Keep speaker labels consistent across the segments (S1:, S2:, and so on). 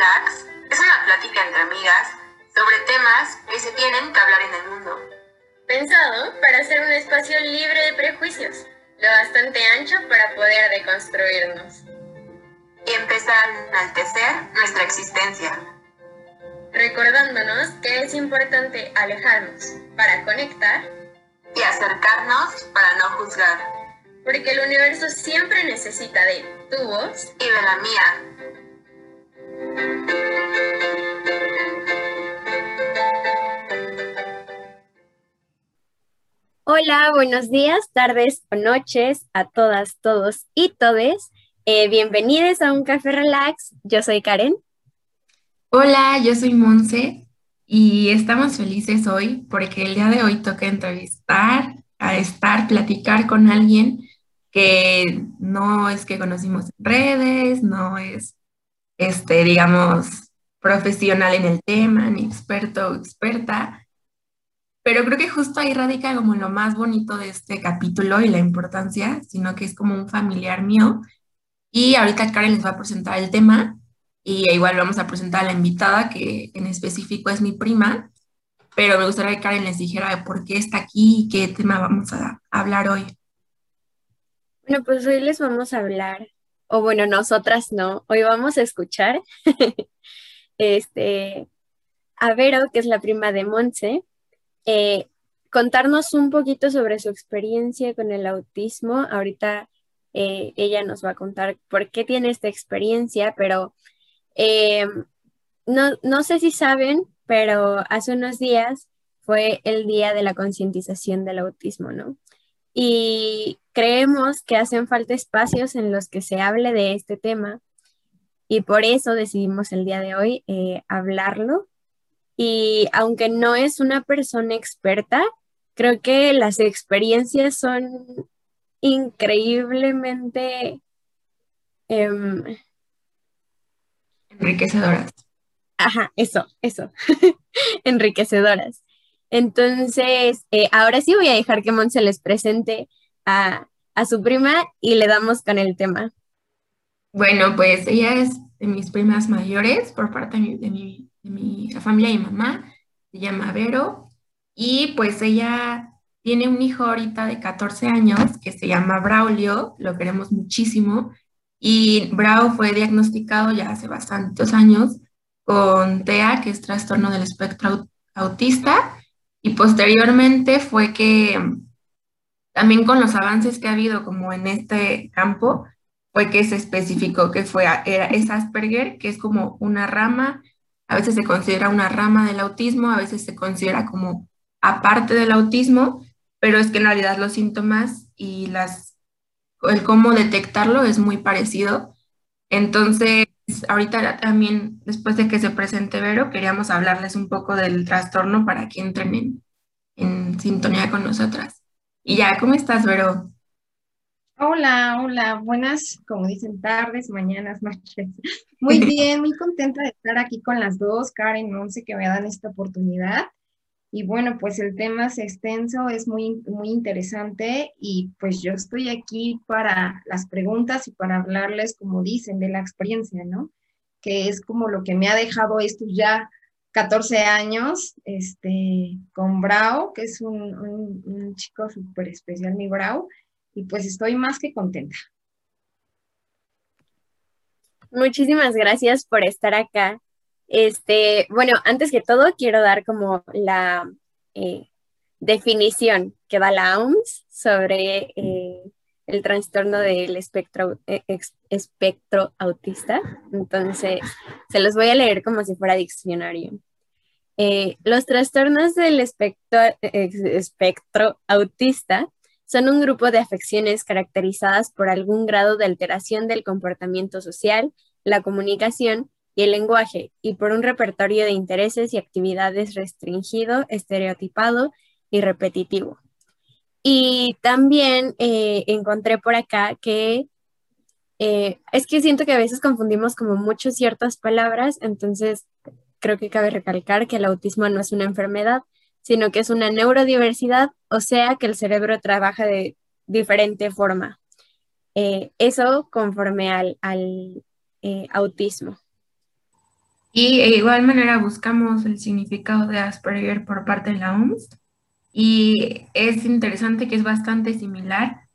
S1: Relax es una plática entre amigas sobre temas que se tienen que hablar en el mundo.
S2: Pensado para ser un espacio libre de prejuicios, lo bastante ancho para poder deconstruirnos.
S1: Y empezar a enaltecer nuestra existencia.
S2: Recordándonos que es importante alejarnos para conectar
S1: y acercarnos para no juzgar.
S2: Porque el universo siempre necesita de tu voz
S1: y de la mía.
S3: Hola, buenos días, tardes o noches a todas, todos y todes. Eh, bienvenidos a un café relax. Yo soy Karen.
S4: Hola, yo soy Monse y estamos felices hoy porque el día de hoy toca entrevistar, a estar, platicar con alguien que no es que conocimos en redes, no es, este, digamos, profesional en el tema, ni experto o experta, pero creo que justo ahí radica como lo más bonito de este capítulo y la importancia, sino que es como un familiar mío. Y ahorita Karen les va a presentar el tema y igual vamos a presentar a la invitada, que en específico es mi prima, pero me gustaría que Karen les dijera por qué está aquí y qué tema vamos a hablar hoy.
S3: Bueno, pues hoy les vamos a hablar, o bueno, nosotras no, hoy vamos a escuchar este, a Vero, que es la prima de Monse, eh, contarnos un poquito sobre su experiencia con el autismo. Ahorita eh, ella nos va a contar por qué tiene esta experiencia, pero eh, no, no sé si saben, pero hace unos días fue el día de la concientización del autismo, ¿no? Y creemos que hacen falta espacios en los que se hable de este tema y por eso decidimos el día de hoy hablarlo y aunque no es una persona experta, creo que las experiencias son increíblemente em,
S4: enriquecedoras.
S3: Ajá, eso, eso, enriquecedoras. Entonces, eh, ahora sí voy a dejar que Monse les presente a, su prima y le damos con el tema.
S4: Bueno, pues ella es de mis primas mayores por parte de mi, de mi de mi familia y mamá, se llama Vero, y pues ella tiene un hijo ahorita de 14 años que se llama Braulio, lo queremos muchísimo, y Brau fue diagnosticado ya hace bastantes años con TEA, que es trastorno del espectro autista, y posteriormente fue que también con los avances que ha habido como en este campo, fue que se especificó que fue, era, es Asperger, que es como una rama a veces se considera una rama del autismo, a veces se considera como aparte del autismo, pero es que en realidad los síntomas y las, el cómo detectarlo es muy parecido. Entonces, ahorita también, después de que se presente Vero, queríamos hablarles un poco del trastorno para que entren en, en sintonía con nosotras. Y ya, ¿cómo estás, Vero?
S5: Hola, hola, buenas, como dicen, tardes, mañanas, noches. Muy bien, muy contenta de estar aquí con las dos, Karen, Monse, que me dan esta oportunidad. Y bueno, pues el tema es extenso, es muy, muy interesante y pues yo estoy aquí para las preguntas y para hablarles, como dicen, de la experiencia, ¿no? Que es como lo que me ha dejado estos ya 14 años, este, con Brau, que es un, un, chico súper especial, mi Brau y pues estoy más que contenta.
S3: Muchísimas gracias por estar acá. Este, bueno, antes que todo quiero dar como la eh, definición que da la OMS sobre eh, el trastorno del espectro, eh, espectro autista. Entonces, se los voy a leer como si fuera diccionario. los trastornos del espectro autista son un grupo de afecciones caracterizadas por algún grado de alteración del comportamiento social, la comunicación y el lenguaje, y por un repertorio de intereses y actividades restringido, estereotipado y repetitivo. Y también eh, encontré por acá que eh, es que siento que a veces confundimos como mucho ciertas palabras, entonces creo que cabe recalcar que el autismo no es una enfermedad, sino que es una neurodiversidad, o sea que el cerebro trabaja de diferente forma. Eh, eso conforme al, al autismo.
S4: Y de igual manera buscamos el significado de Asperger por parte de la OMS y es interesante que es bastante similar.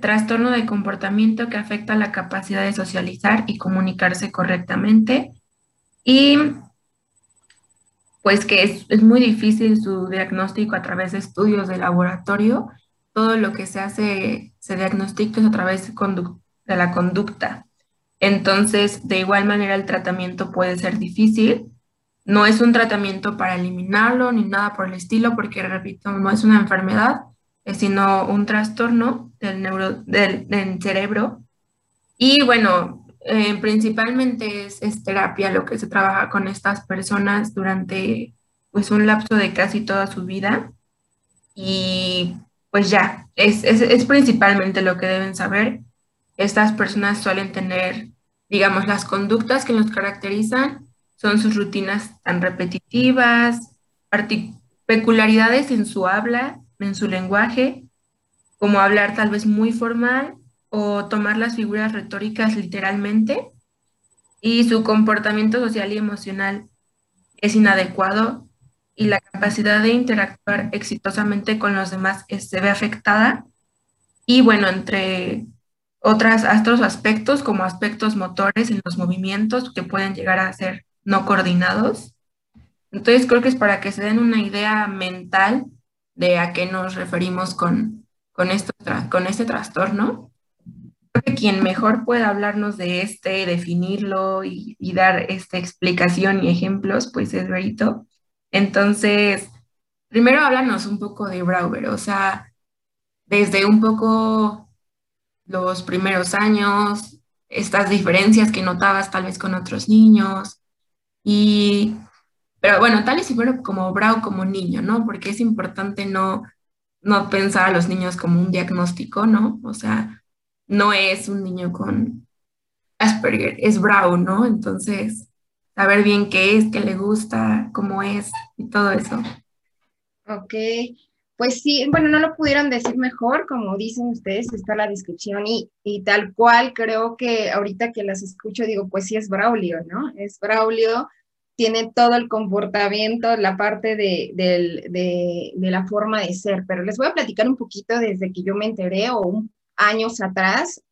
S4: Trastorno de comportamiento que afecta la capacidad de socializar y comunicarse correctamente. Y pues que es, es, muy difícil su diagnóstico a través de estudios de laboratorio. Todo lo que se hace, se diagnostica a través de la conducta. Entonces, de igual manera, el tratamiento puede ser difícil no es un tratamiento para eliminarlo ni nada por el estilo, porque, repito, no es una enfermedad, sino un trastorno del, neuro, del, cerebro. Y bueno, eh, principalmente es, terapia lo que se trabaja con estas personas durante pues un lapso de casi toda su vida. Y pues ya, es, es, es principalmente lo que deben saber. Estas personas suelen tener, digamos, las conductas que los caracterizan son sus rutinas tan repetitivas, peculiaridades en su habla, en su lenguaje, como hablar tal vez muy formal o tomar las figuras retóricas literalmente, y su comportamiento social y emocional es inadecuado y la capacidad de interactuar exitosamente con los demás se ve afectada. Y bueno, entre otras, otros aspectos, como aspectos motores en los movimientos que pueden llegar a ser no coordinados. Entonces creo que es para que se den una idea mental de a qué nos referimos con, con, esto, con este trastorno. Creo que quien mejor pueda hablarnos de este, definirlo y, dar esta explicación y ejemplos, pues es Berito. Entonces, primero háblanos un poco de Brauber, o sea, desde un poco los primeros años, estas diferencias que notabas tal vez con otros niños, y, pero bueno, tal y si fuera como Brau como niño, ¿no? Porque es importante no, no pensar a los niños como un diagnóstico, ¿no? O sea, no es un niño con Asperger, es Brau, ¿no? Entonces, saber bien qué es, qué le gusta, cómo es y todo eso.
S5: Ok, pues sí, bueno, no lo pudieron decir mejor, como dicen ustedes, está la descripción y, y, tal cual creo que ahorita que las escucho digo, pues sí es Braulio, ¿no? Es Braulio tiene todo el comportamiento, la parte de, de, la forma de ser, pero les voy a platicar un poquito desde que yo me enteré o años atrás,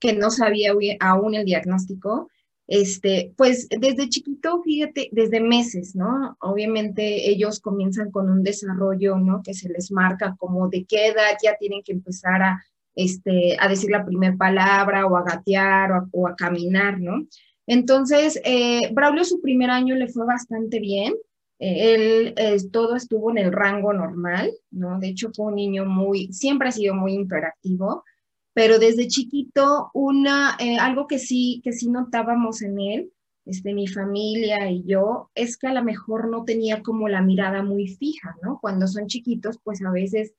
S5: que no sabía aún el diagnóstico. Este, pues desde chiquito, fíjate, desde meses, ¿no? Obviamente ellos comienzan con un desarrollo, ¿no? Que se les marca como de qué edad ya tienen que empezar a, este, a decir la primera palabra o a gatear o a caminar, ¿no? Entonces, eh, Braulio su primer año le fue bastante bien. Eh, él eh, todo estuvo en el rango normal, ¿no? De hecho, fue un niño muy, siempre ha sido muy interactivo, pero desde chiquito, una, algo que sí, que sí notábamos en él, este, mi familia y yo, es que a lo mejor no tenía como la mirada muy fija, ¿no? Cuando son chiquitos, pues a veces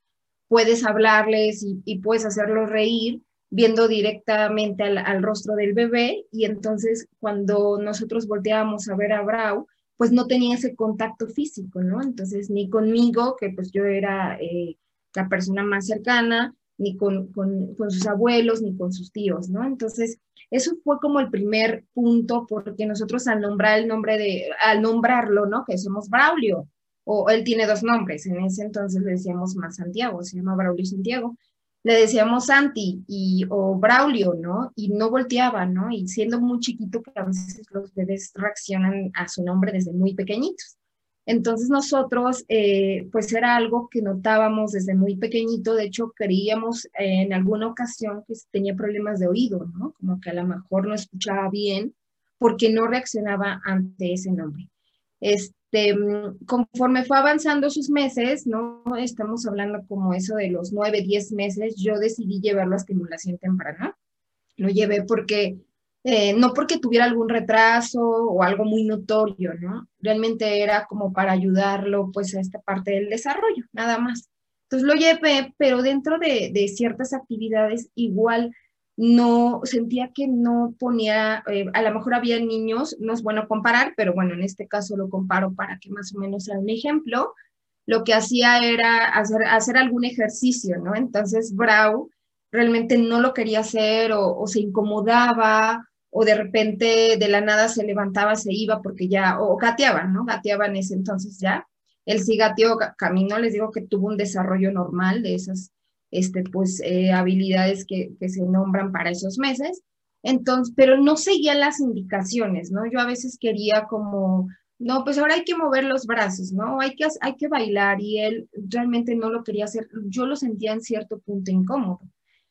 S5: puedes hablarles y, puedes hacerlos reír, viendo directamente al, rostro del bebé y entonces cuando nosotros volteábamos a ver a Brau, pues no tenía ese contacto físico, ¿no? Entonces ni conmigo, que pues yo era eh, la persona más cercana, ni con, con, con, sus abuelos, ni con sus tíos, ¿no? Entonces, eso fue como el primer punto, porque nosotros al nombrar el nombre de, al nombrarlo, ¿no? Que somos Braulio, o él tiene dos nombres, en ese entonces le decíamos más Santiago, se llama Braulio Santiago, le decíamos Santi y, o Braulio, ¿no? Y no volteaba, ¿no? Y siendo muy chiquito, que a veces los bebés reaccionan a su nombre desde muy pequeñitos. Entonces nosotros, eh, pues era algo que notábamos desde muy pequeñito, de hecho creíamos en alguna ocasión que tenía problemas de oído, ¿no? Como que a lo mejor no escuchaba bien porque no reaccionaba ante ese nombre. Este, este, conforme fue avanzando sus meses, ¿no? Estamos hablando como eso de los nueve, diez meses, yo decidí llevarlo a estimulación temprana. Lo llevé porque, eh, no porque tuviera algún retraso o algo muy notorio, ¿no? Realmente era como para ayudarlo, pues, a esta parte del desarrollo, nada más. Entonces lo llevé, pero dentro de, ciertas actividades igual no sentía que no ponía, eh, a lo mejor había niños, no es bueno comparar, pero bueno, en este caso lo comparo para que más o menos sea un ejemplo, lo que hacía era hacer algún ejercicio, ¿no? Entonces Brau realmente no lo quería hacer o, se incomodaba o de repente de la nada se levantaba, se iba porque ya, o gateaban, ¿no? Gateaban ese entonces ya. Él sí gateó, caminó, les digo que tuvo un desarrollo normal de esas, este, pues, eh, habilidades que, que se nombran para esos meses. Entonces, pero no seguía las indicaciones, ¿no? Yo a veces quería como, no, pues ahora hay que mover los brazos, ¿no? Hay que, hay que bailar y él realmente no lo quería hacer. Yo lo sentía en cierto punto incómodo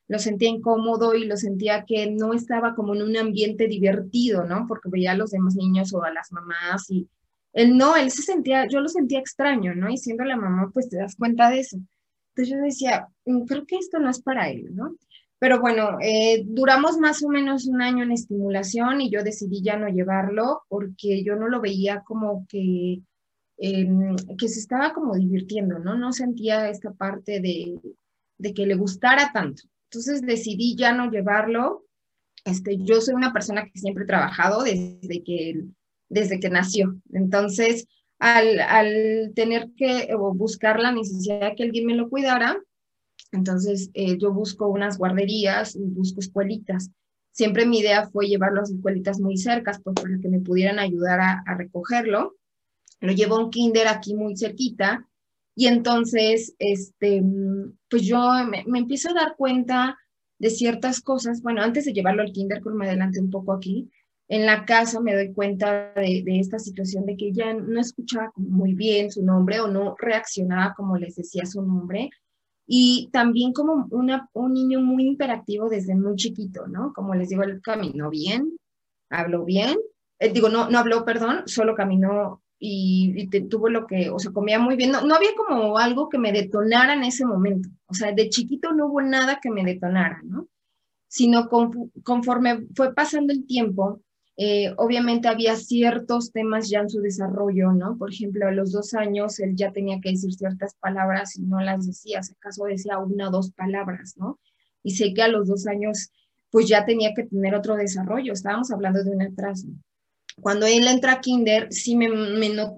S5: lo sentía incómodo y lo sentía que no estaba como en un ambiente divertido, ¿no? Porque veía a los demás niños o a las mamás y él no, él se sentía, yo lo sentía extraño, ¿no? Y siendo la mamá, pues te das cuenta de eso. Entonces yo decía, mm, creo que esto no es para él, ¿no? Pero bueno, eh, duramos más o menos un año en estimulación y yo decidí ya no llevarlo porque yo no lo veía como que, em, que se estaba como divirtiendo, ¿no? No sentía esta parte de, de que le gustara tanto. Entonces decidí ya no llevarlo. Este, yo soy una persona que siempre he trabajado desde que, desde que nació. Entonces, al, al tener que buscar la necesidad de que alguien me lo cuidara, entonces eh, yo busco unas guarderías, busco escuelitas. Siempre mi idea fue llevarlo a escuelitas muy cercas, pues, para que me pudieran ayudar a, a recogerlo. Lo llevo a un kinder aquí muy cerquita y entonces, este, pues yo me, empiezo a dar cuenta de ciertas cosas. Bueno, antes de llevarlo al kinder, me adelanté un poco aquí, en la casa me doy cuenta de, esta situación de que ella no escuchaba muy bien su nombre o no reaccionaba como les decía su nombre. Y también como una, un niño muy imperativo desde muy chiquito, ¿no? Como les digo, él caminó bien, habló bien, eh, digo, no, no habló, perdón, solo caminó y, tuvo lo que, o sea, comía muy bien. No, no, había como algo que me detonara en ese momento. O sea, de chiquito no hubo nada que me detonara, ¿no? Sino conforme fue pasando el tiempo, eh, obviamente había ciertos temas ya en su desarrollo, ¿no? Por ejemplo, a los dos años él ya tenía que decir ciertas palabras y no las decía, si acaso decía una o dos palabras, ¿no? Y sé que a los dos años, pues ya tenía que tener otro desarrollo. Estábamos hablando de un atraso cuando él entra a kinder, sí me,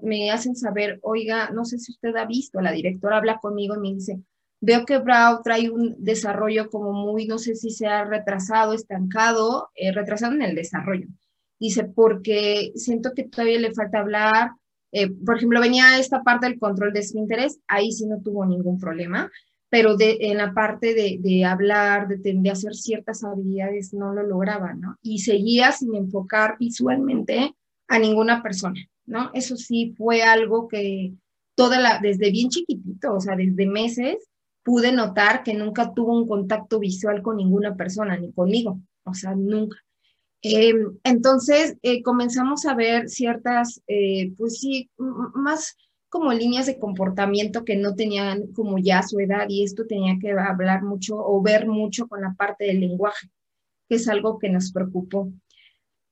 S5: me, hacen saber, oiga, no sé si usted ha visto, la directora habla conmigo y me dice, veo que Brau trae un desarrollo como muy, no sé si se ha retrasado, estancado, eh, retrasado en el desarrollo. Dice, porque siento que todavía le falta hablar. Eh, por ejemplo, venía esta parte del control de su interés, ahí sí no tuvo ningún problema, pero de, en la parte de, de hablar, de, de, hacer ciertas habilidades, no lo lograba, ¿no? Y seguía sin enfocar visualmente a ninguna persona, ¿no? Eso sí fue algo que toda la, desde bien chiquitito, o sea, desde meses, pude notar que nunca tuvo un contacto visual con ninguna persona, ni conmigo, o sea, nunca. Em, entonces eh, comenzamos a ver ciertas, eh, pues sí, más como líneas de comportamiento que no tenían como ya su edad y esto tenía que hablar mucho o ver mucho con la parte del lenguaje, que es algo que nos preocupó.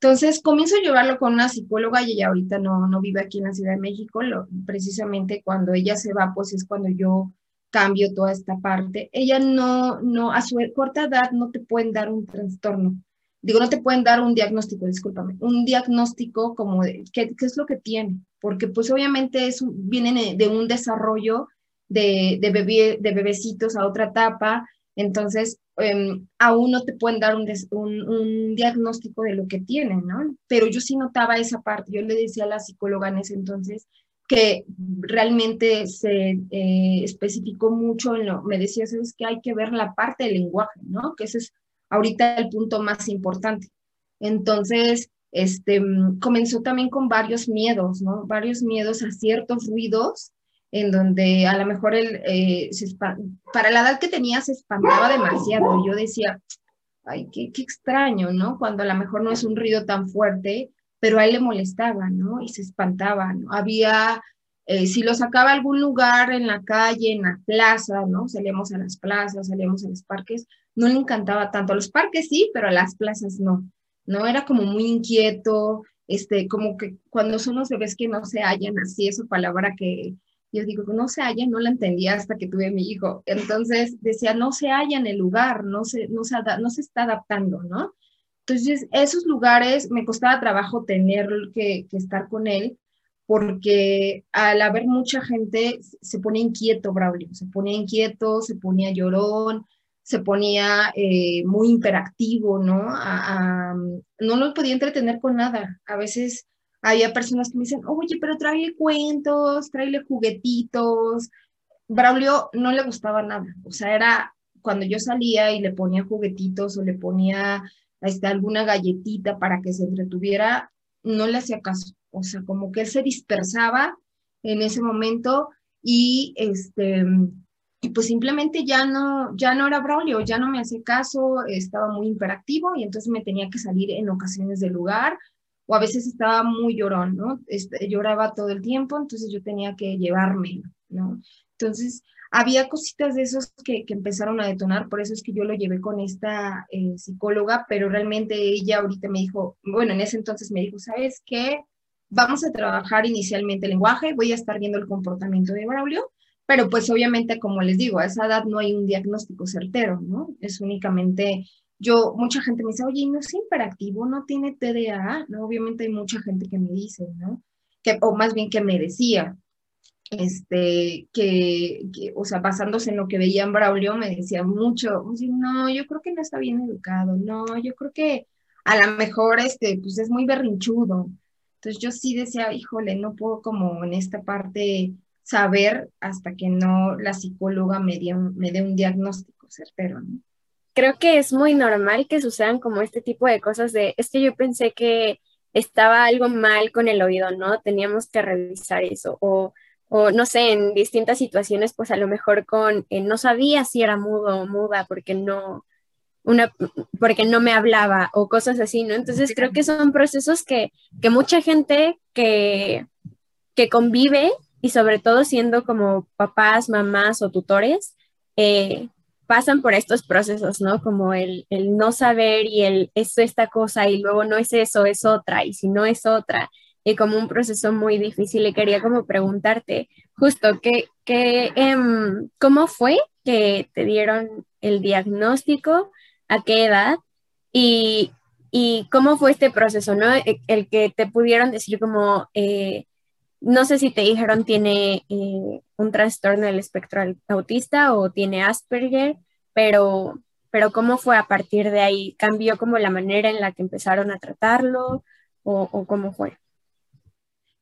S5: Entonces comienzo a llevarlo con una psicóloga y ella ahorita no, no vive aquí en la Ciudad de México, precisamente cuando ella se va, pues es cuando yo cambio toda esta parte. Ella no, no, a su corta edad no te pueden dar un trastorno, digo, no te pueden dar un diagnóstico, discúlpame, un diagnóstico como de qué, qué es lo que tiene, porque pues obviamente es, vienen de un desarrollo de, de, bebé, de bebecitos a otra etapa, entonces em, aún no te pueden dar un, un, diagnóstico de lo que tienen, ¿no? Pero yo sí notaba esa parte, yo le decía a la psicóloga en ese entonces que realmente se eh, especificó mucho en lo, me decía, sabes que hay que ver la parte del lenguaje, ¿no? Que ese es ahorita el punto más importante. Entonces, este, comenzó también con varios miedos, ¿no? Varios miedos a ciertos ruidos en donde a lo mejor él, eh, para la edad que tenía se espantaba demasiado. Yo decía, ay, qué, qué, extraño, ¿no? Cuando a lo mejor no es un ruido tan fuerte, pero a él le molestaba, ¿no? Y se espantaba, ¿no? Había, eh, si lo sacaba a algún lugar en la calle, en la plaza, ¿no? Salíamos a las plazas, salíamos a los parques, no le encantaba tanto. A los parques sí, pero a las plazas no. No era como muy inquieto, este, como que cuando son los bebés que no se hallan, así esa palabra que yo digo, no se halla, no la entendía hasta que tuve mi hijo. Entonces decía, no se halla en el lugar, no se, no se, no se está adaptando, ¿no? Entonces, esos lugares me costaba trabajo tener que, que estar con él, porque al haber mucha gente se pone inquieto, Braulio, se pone inquieto, se ponía llorón, se ponía eh, muy imperactivo, ¿no? no lo podía entretener con nada. A veces había personas que me dicen, oye, pero tráele cuentos, tráele juguetitos. Braulio no le gustaba nada, o sea, era cuando yo salía y le ponía juguetitos o le ponía este, alguna galletita para que se entretuviera, no le hacía caso. O sea, como que él se dispersaba en ese momento y este y pues simplemente ya no ya no era Braulio, ya no me hacía caso, estaba muy imperactivo y entonces me tenía que salir en ocasiones del lugar o a veces estaba muy llorón, ¿no? Este, lloraba todo el tiempo, entonces yo tenía que llevarme, ¿no? Entonces, había cositas de esos que, empezaron a detonar, por eso es que yo lo llevé con esta eh, psicóloga, pero realmente ella ahorita me dijo, bueno, en ese entonces me dijo, ¿sabes qué? Vamos a trabajar inicialmente el lenguaje, voy a estar viendo el comportamiento de Braulio, pero pues obviamente, como les digo, a esa edad no hay un diagnóstico certero, ¿no? Es únicamente, yo, mucha gente me dice, oye, no es imperactivo, no tiene TDA, ¿no? Obviamente hay mucha gente que me dice, ¿no? Que, o más bien que me decía, este, que, o sea, basándose en lo que veía en Braulio, me decía mucho, no, yo creo que no está bien educado, no, yo creo que a lo mejor, este, pues es muy berrinchudo. Entonces yo sí decía, híjole, no puedo como en esta parte saber hasta que no la psicóloga me, me dé un diagnóstico certero, ¿no?
S3: Creo que es muy normal que sucedan como este tipo de cosas de, es que yo pensé que estaba algo mal con el oído, ¿no? Teníamos que revisar eso, o o no sé, en distintas situaciones, pues a lo mejor con, eh, no sabía si era mudo o muda porque no, una, porque no me hablaba o cosas así, ¿no? Entonces creo que son procesos que, que mucha gente que, que convive y sobre todo siendo como papás, mamás o tutores, eh, pasan por estos procesos, ¿no? Como el, el, no saber y el es esta cosa y luego no es eso, es otra, y si no es otra, y como un proceso muy difícil y quería como preguntarte justo ¿qué, qué, em, cómo fue que te dieron el diagnóstico, a qué edad y, y cómo fue este proceso, ¿no? E, el, que te pudieron decir como, eh, no sé si te dijeron tiene eh, un trastorno del espectro autista o tiene Asperger, pero, pero cómo fue a partir de ahí, cambió como la manera en la que empezaron a tratarlo o, o cómo fue.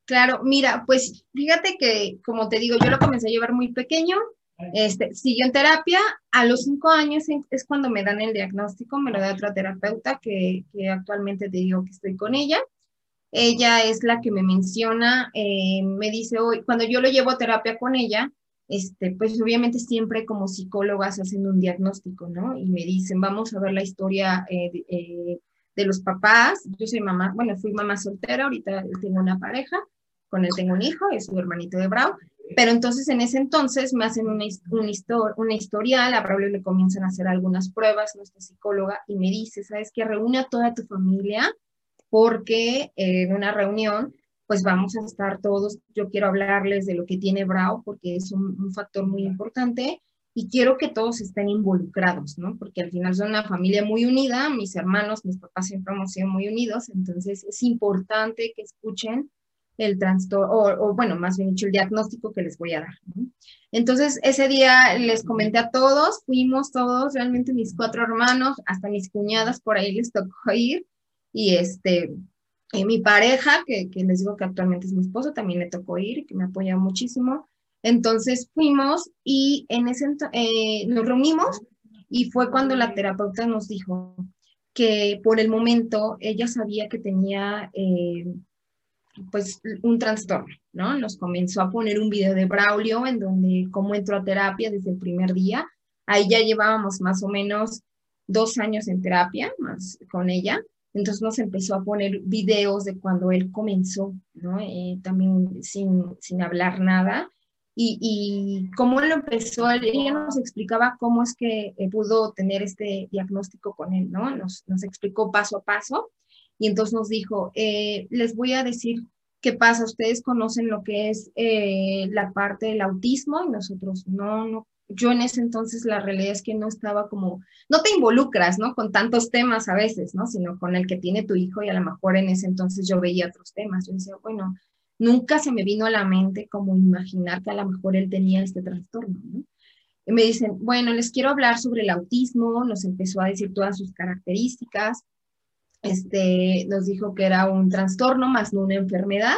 S5: Claro, mira, pues fíjate que, como te digo, yo lo comencé a llevar muy pequeño, este, siguió en terapia, a los cinco años es cuando me dan el diagnóstico, me lo da otra terapeuta que, actualmente te digo que estoy con ella. Ella es la que me menciona, eh, me dice hoy, cuando yo lo llevo a terapia con ella, este, pues obviamente siempre como psicólogas hacen un diagnóstico, ¿no? Y me dicen, vamos a ver la historia eh, eh, de los papás. Yo soy mamá, bueno, fui mamá soltera, ahorita tengo una pareja con él tengo un hijo, es su hermanito de Brau, pero entonces en ese entonces me hacen una, una, una historial, a Braulio le comienzan a hacer algunas pruebas, nuestra psicóloga, y me dice, ¿sabes qué? Reúne a toda tu familia porque en una reunión pues vamos a estar todos, yo quiero hablarles de lo que tiene Brau porque es un, un factor muy importante y quiero que todos estén involucrados, ¿no? Porque al final son una familia muy unida, mis hermanos, mis papás siempre hemos sido muy unidos, entonces es importante que escuchen el trastorno, o, bueno, más bien dicho, el diagnóstico que les voy a dar. Entonces, ese día les comenté a todos, fuimos todos, realmente mis cuatro hermanos, hasta mis cuñadas por ahí les tocó ir, y este, mi pareja, que, que les digo que actualmente es mi esposo, también le tocó ir, que me apoya muchísimo. Entonces fuimos y en ese eh, nos reunimos y fue cuando la terapeuta nos dijo que por el momento ella sabía que tenía eh, pues un trastorno, ¿no? Nos comenzó a poner un video de Braulio en donde cómo entró a terapia desde el primer día. Ahí ya llevábamos más o menos dos años en terapia más con ella. Entonces nos empezó a poner videos de cuando él comenzó, ¿no? Eh, también sin, sin hablar nada. Y, y cómo él empezó, ella nos explicaba cómo es que eh, pudo tener este diagnóstico con él, ¿no? Nos, nos explicó paso a paso y entonces nos dijo, eh, les voy a decir qué pasa, ustedes conocen lo que es la parte del autismo y nosotros no, no, yo en ese entonces la realidad es que no estaba como, no te involucras, ¿no? Con tantos temas a veces, ¿no? Sino con el que tiene tu hijo y a lo mejor en ese entonces yo veía otros temas. Yo decía, bueno, nunca se me vino a la mente como imaginar que a lo mejor él tenía este trastorno, ¿no? y me dicen, bueno, les quiero hablar sobre el autismo, nos empezó a decir todas sus características, este, nos dijo que era un trastorno más no una enfermedad,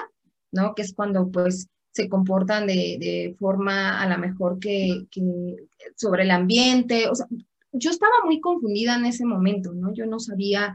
S5: ¿no? Que es cuando pues se comportan de, de forma a la mejor que, sobre el ambiente, o sea, yo estaba muy confundida en ese momento, ¿no? Yo no sabía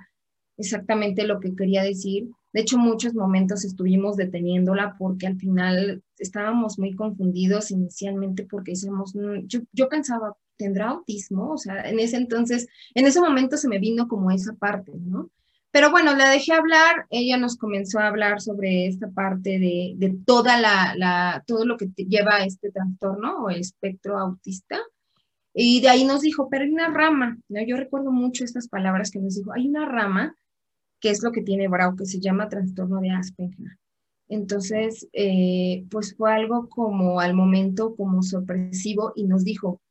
S5: exactamente lo que quería decir. De hecho, muchos momentos estuvimos deteniéndola porque al final estábamos muy confundidos inicialmente porque decíamos, mm, yo, yo pensaba, ¿tendrá autismo? O sea, en ese entonces, en ese momento se me vino como esa parte, ¿no? Pero bueno, la dejé hablar, ella nos comenzó a hablar sobre esta parte de, de toda la, la, todo lo que lleva este trastorno o el espectro autista. Y de ahí nos dijo, pero hay una rama, ¿no? Yo recuerdo mucho estas palabras que nos dijo, hay una rama que es lo que tiene Brau, que se llama trastorno de Asperger. Entonces, eh, pues fue algo como al momento como sorpresivo y nos dijo,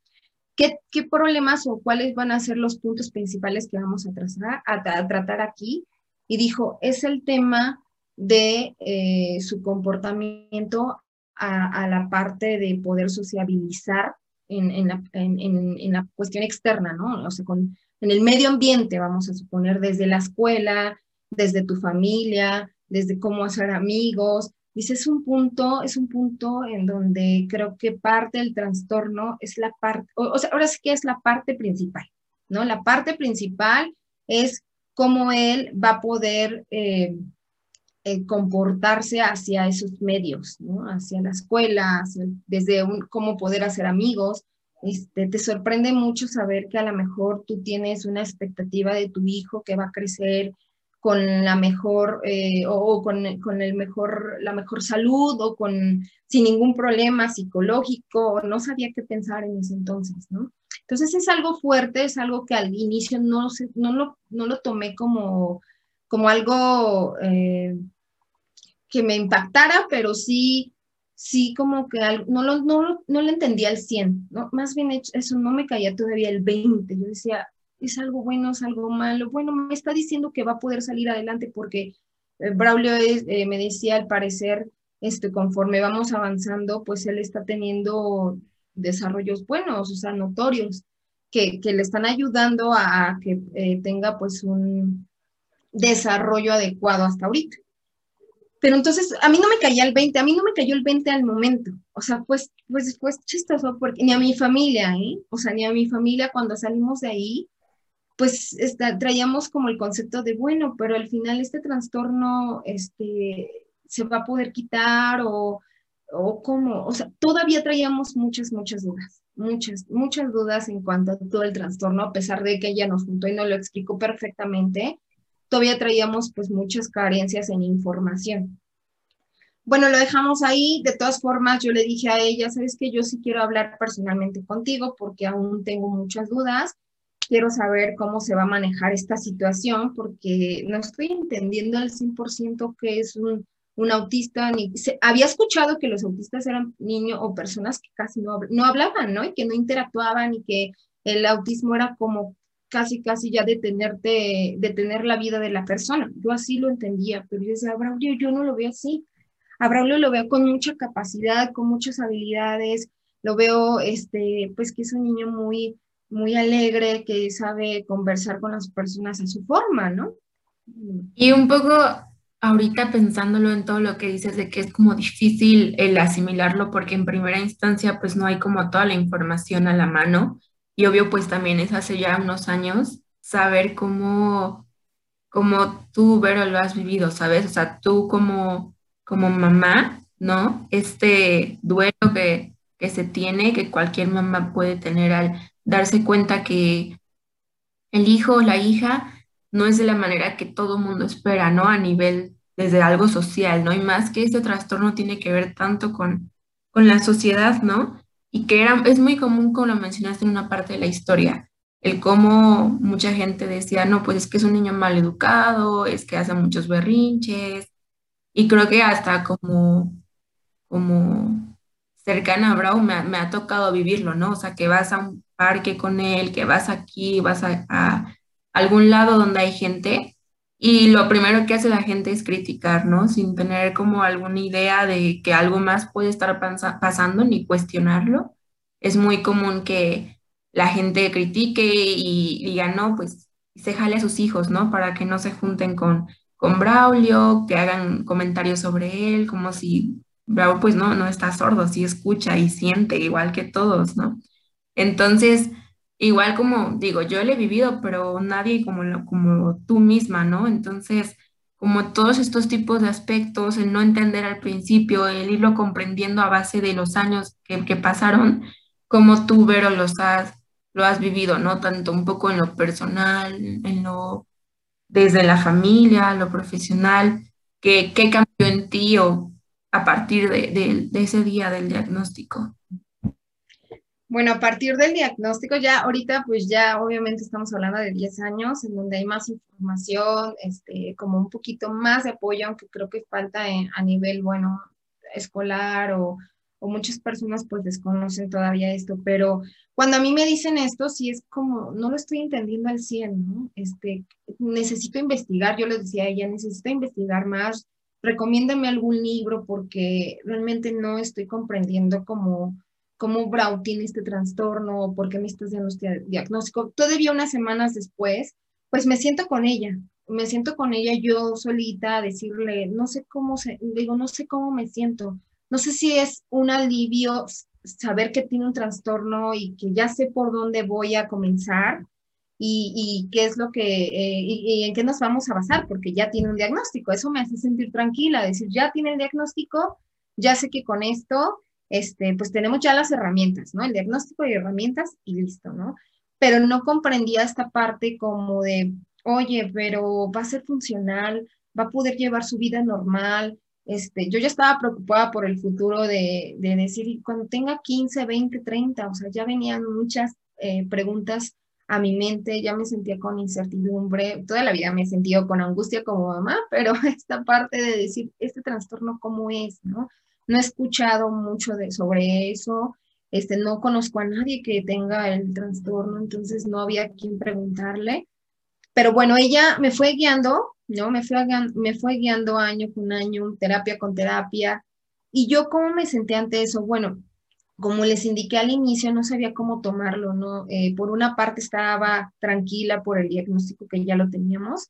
S5: ¿qué, ¿qué, problemas o cuáles van a ser los puntos principales que vamos a, tratar aquí? Y dijo, es el tema de eh, su comportamiento a, la parte de poder sociabilizar en, la, en, la, cuestión externa, ¿no? O sea, con, en el medio ambiente, vamos a suponer, desde la escuela, desde tu familia, desde cómo hacer amigos. Dice, es un punto, es un punto en donde creo que parte del trastorno es la parte, o, sea, ahora sí que es la parte principal, ¿no? La parte principal es cómo él va a poder eh, eh, comportarse hacia esos medios, ¿no? Hacia la escuela, desde un, cómo poder hacer amigos, este, te sorprende mucho saber que a lo mejor tú tienes una expectativa de tu hijo que va a crecer con la mejor eh, o, con, con, el mejor, la mejor salud o con sin ningún problema psicológico, no sabía qué pensar en ese entonces, ¿no? Entonces es algo fuerte, es algo que al inicio no, no, lo, no lo tomé como, como algo eh, que me impactara, pero sí sí como que no lo, no, no lo entendía al 100, ¿no? Más bien eso no me caía todavía el 20. Yo decía, es algo bueno, es algo malo. Bueno, me está diciendo que va a poder salir adelante porque eh, Braulio eh, me decía al parecer, este, conforme vamos avanzando, pues él está teniendo desarrollos buenos, o sea, notorios, que, le están ayudando a, que eh, tenga pues un desarrollo adecuado hasta ahorita. Pero entonces a mí no me caía el 20, a mí no me cayó el 20 al momento. O sea, pues, pues después chistoso, porque ni a mi familia. O sea, ni a mi familia cuando salimos de ahí, pues traíamos como el concepto de, bueno, pero al final este trastorno este, se va a poder quitar o, o cómo. O sea, todavía traíamos muchas, muchas dudas, muchas, muchas dudas en cuanto a todo el trastorno, a pesar de que ella nos juntó y nos lo explicó perfectamente todavía traíamos pues muchas carencias en información. Bueno, lo dejamos ahí. De todas formas, yo le dije a ella, sabes que yo sí quiero hablar personalmente contigo porque aún tengo muchas dudas. Quiero saber cómo se va a manejar esta situación porque no estoy entendiendo al 100% qué es un, un autista. Ni, había escuchado que los autistas eran niños o personas que casi no, no hablaban, ¿no? Y que no interactuaban y que el autismo era como casi, casi ya detenerte, detener la vida de la persona. Yo así lo entendía, pero yo decía, Braulio, yo no lo veo así. A Braulio lo veo con mucha capacidad, con muchas habilidades, lo veo, este, pues que es un niño muy, muy alegre, que sabe conversar con las personas a su forma, ¿no?
S4: Y un poco ahorita pensándolo en todo lo que dices de que es como difícil el asimilarlo porque en primera instancia pues no hay como toda la información a la mano y obvio, pues también es hace ya unos años saber cómo, cómo tú, Vero, lo has vivido, ¿sabes? O sea, tú como, como mamá, ¿no? Este duelo que, que se tiene, que cualquier mamá puede tener al darse cuenta que el hijo o la hija no es de la manera que todo mundo espera, ¿no? A nivel desde algo social, ¿no? Y más que ese trastorno tiene que ver tanto con, con la sociedad, ¿no? y que era, es muy común, como lo mencionaste en una parte de la historia, el cómo mucha gente decía, no, pues es que es un niño mal educado, es que hace muchos berrinches, y creo que hasta como, como cercana a Brown me, ha tocado vivirlo, ¿no? O sea, que vas a parque con él, que vas aquí, vas a, algún lado donde hay gente y lo primero que hace la gente es criticar, ¿no? Sin tener como alguna idea de que algo más puede estar pasando ni cuestionarlo. es muy común que la gente critique y diga, no, pues se jale a sus hijos, ¿no? Para que no se junten con, con Braulio, que hagan comentarios sobre él, como si Braulio, pues no, no está sordo, sí escucha y siente igual que todos, ¿no? Entonces, igual como digo, yo lo he vivido, pero nadie como, como tú misma, ¿no? Entonces, como todos estos tipos de aspectos, el no entender al principio, el irlo comprendiendo a base de los años que, pasaron, como tú, Vero, los has, lo has vivido, ¿no? Tanto un poco en lo personal, en lo, desde la familia, lo profesional, ¿qué, qué cambió en ti o a partir de ese día del diagnóstico?
S5: Bueno, a partir del diagnóstico, ya ahorita pues ya obviamente estamos hablando de 10 años, en donde hay más información, este, como un poquito más de apoyo, aunque creo que falta a nivel, bueno, escolar o, o, muchas personas pues desconocen todavía esto, pero cuando a mí me dicen esto, sí es como, no lo estoy entendiendo al 100, ¿no? Este, necesito investigar, yo les decía a ella, necesito investigar más, recomiéndame algún libro porque realmente no estoy comprendiendo como cómo Brau tiene este trastorno, por qué me estás dando este diagnóstico. Todavía unas semanas después, pues me siento con ella, me siento con ella yo solita a decirle, no sé cómo se, digo, no sé cómo me siento, no sé si es un alivio saber que tiene un trastorno y que ya sé por dónde voy a comenzar y, qué es lo que, eh, y, en qué nos vamos a basar, porque ya tiene un diagnóstico, eso me hace sentir tranquila, decir, ya tiene el diagnóstico, ya sé que con esto este, pues tenemos ya las herramientas, ¿no? El diagnóstico y herramientas y listo, ¿no? Pero no comprendía esta parte como de, oye, pero va a ser funcional, va a poder llevar su vida normal. Este, yo ya estaba preocupada por el futuro de, de decir, cuando tenga 15, 20, 30, o sea, ya venían muchas eh, preguntas a mi mente, ya me sentía con incertidumbre, toda la vida me he sentido con angustia como mamá, pero esta parte de decir, este trastorno, ¿cómo es? ¿no? No he escuchado mucho de, sobre eso, este, no conozco a nadie que tenga el trastorno, entonces no había quien preguntarle. Pero bueno, ella me fue guiando, ¿no? Me fue, me fue guiando año con año, terapia con terapia. ¿Y yo cómo me senté ante eso? Bueno, como les indiqué al inicio, no sabía cómo tomarlo, ¿no? Eh, por una parte estaba tranquila por el diagnóstico que ya lo teníamos,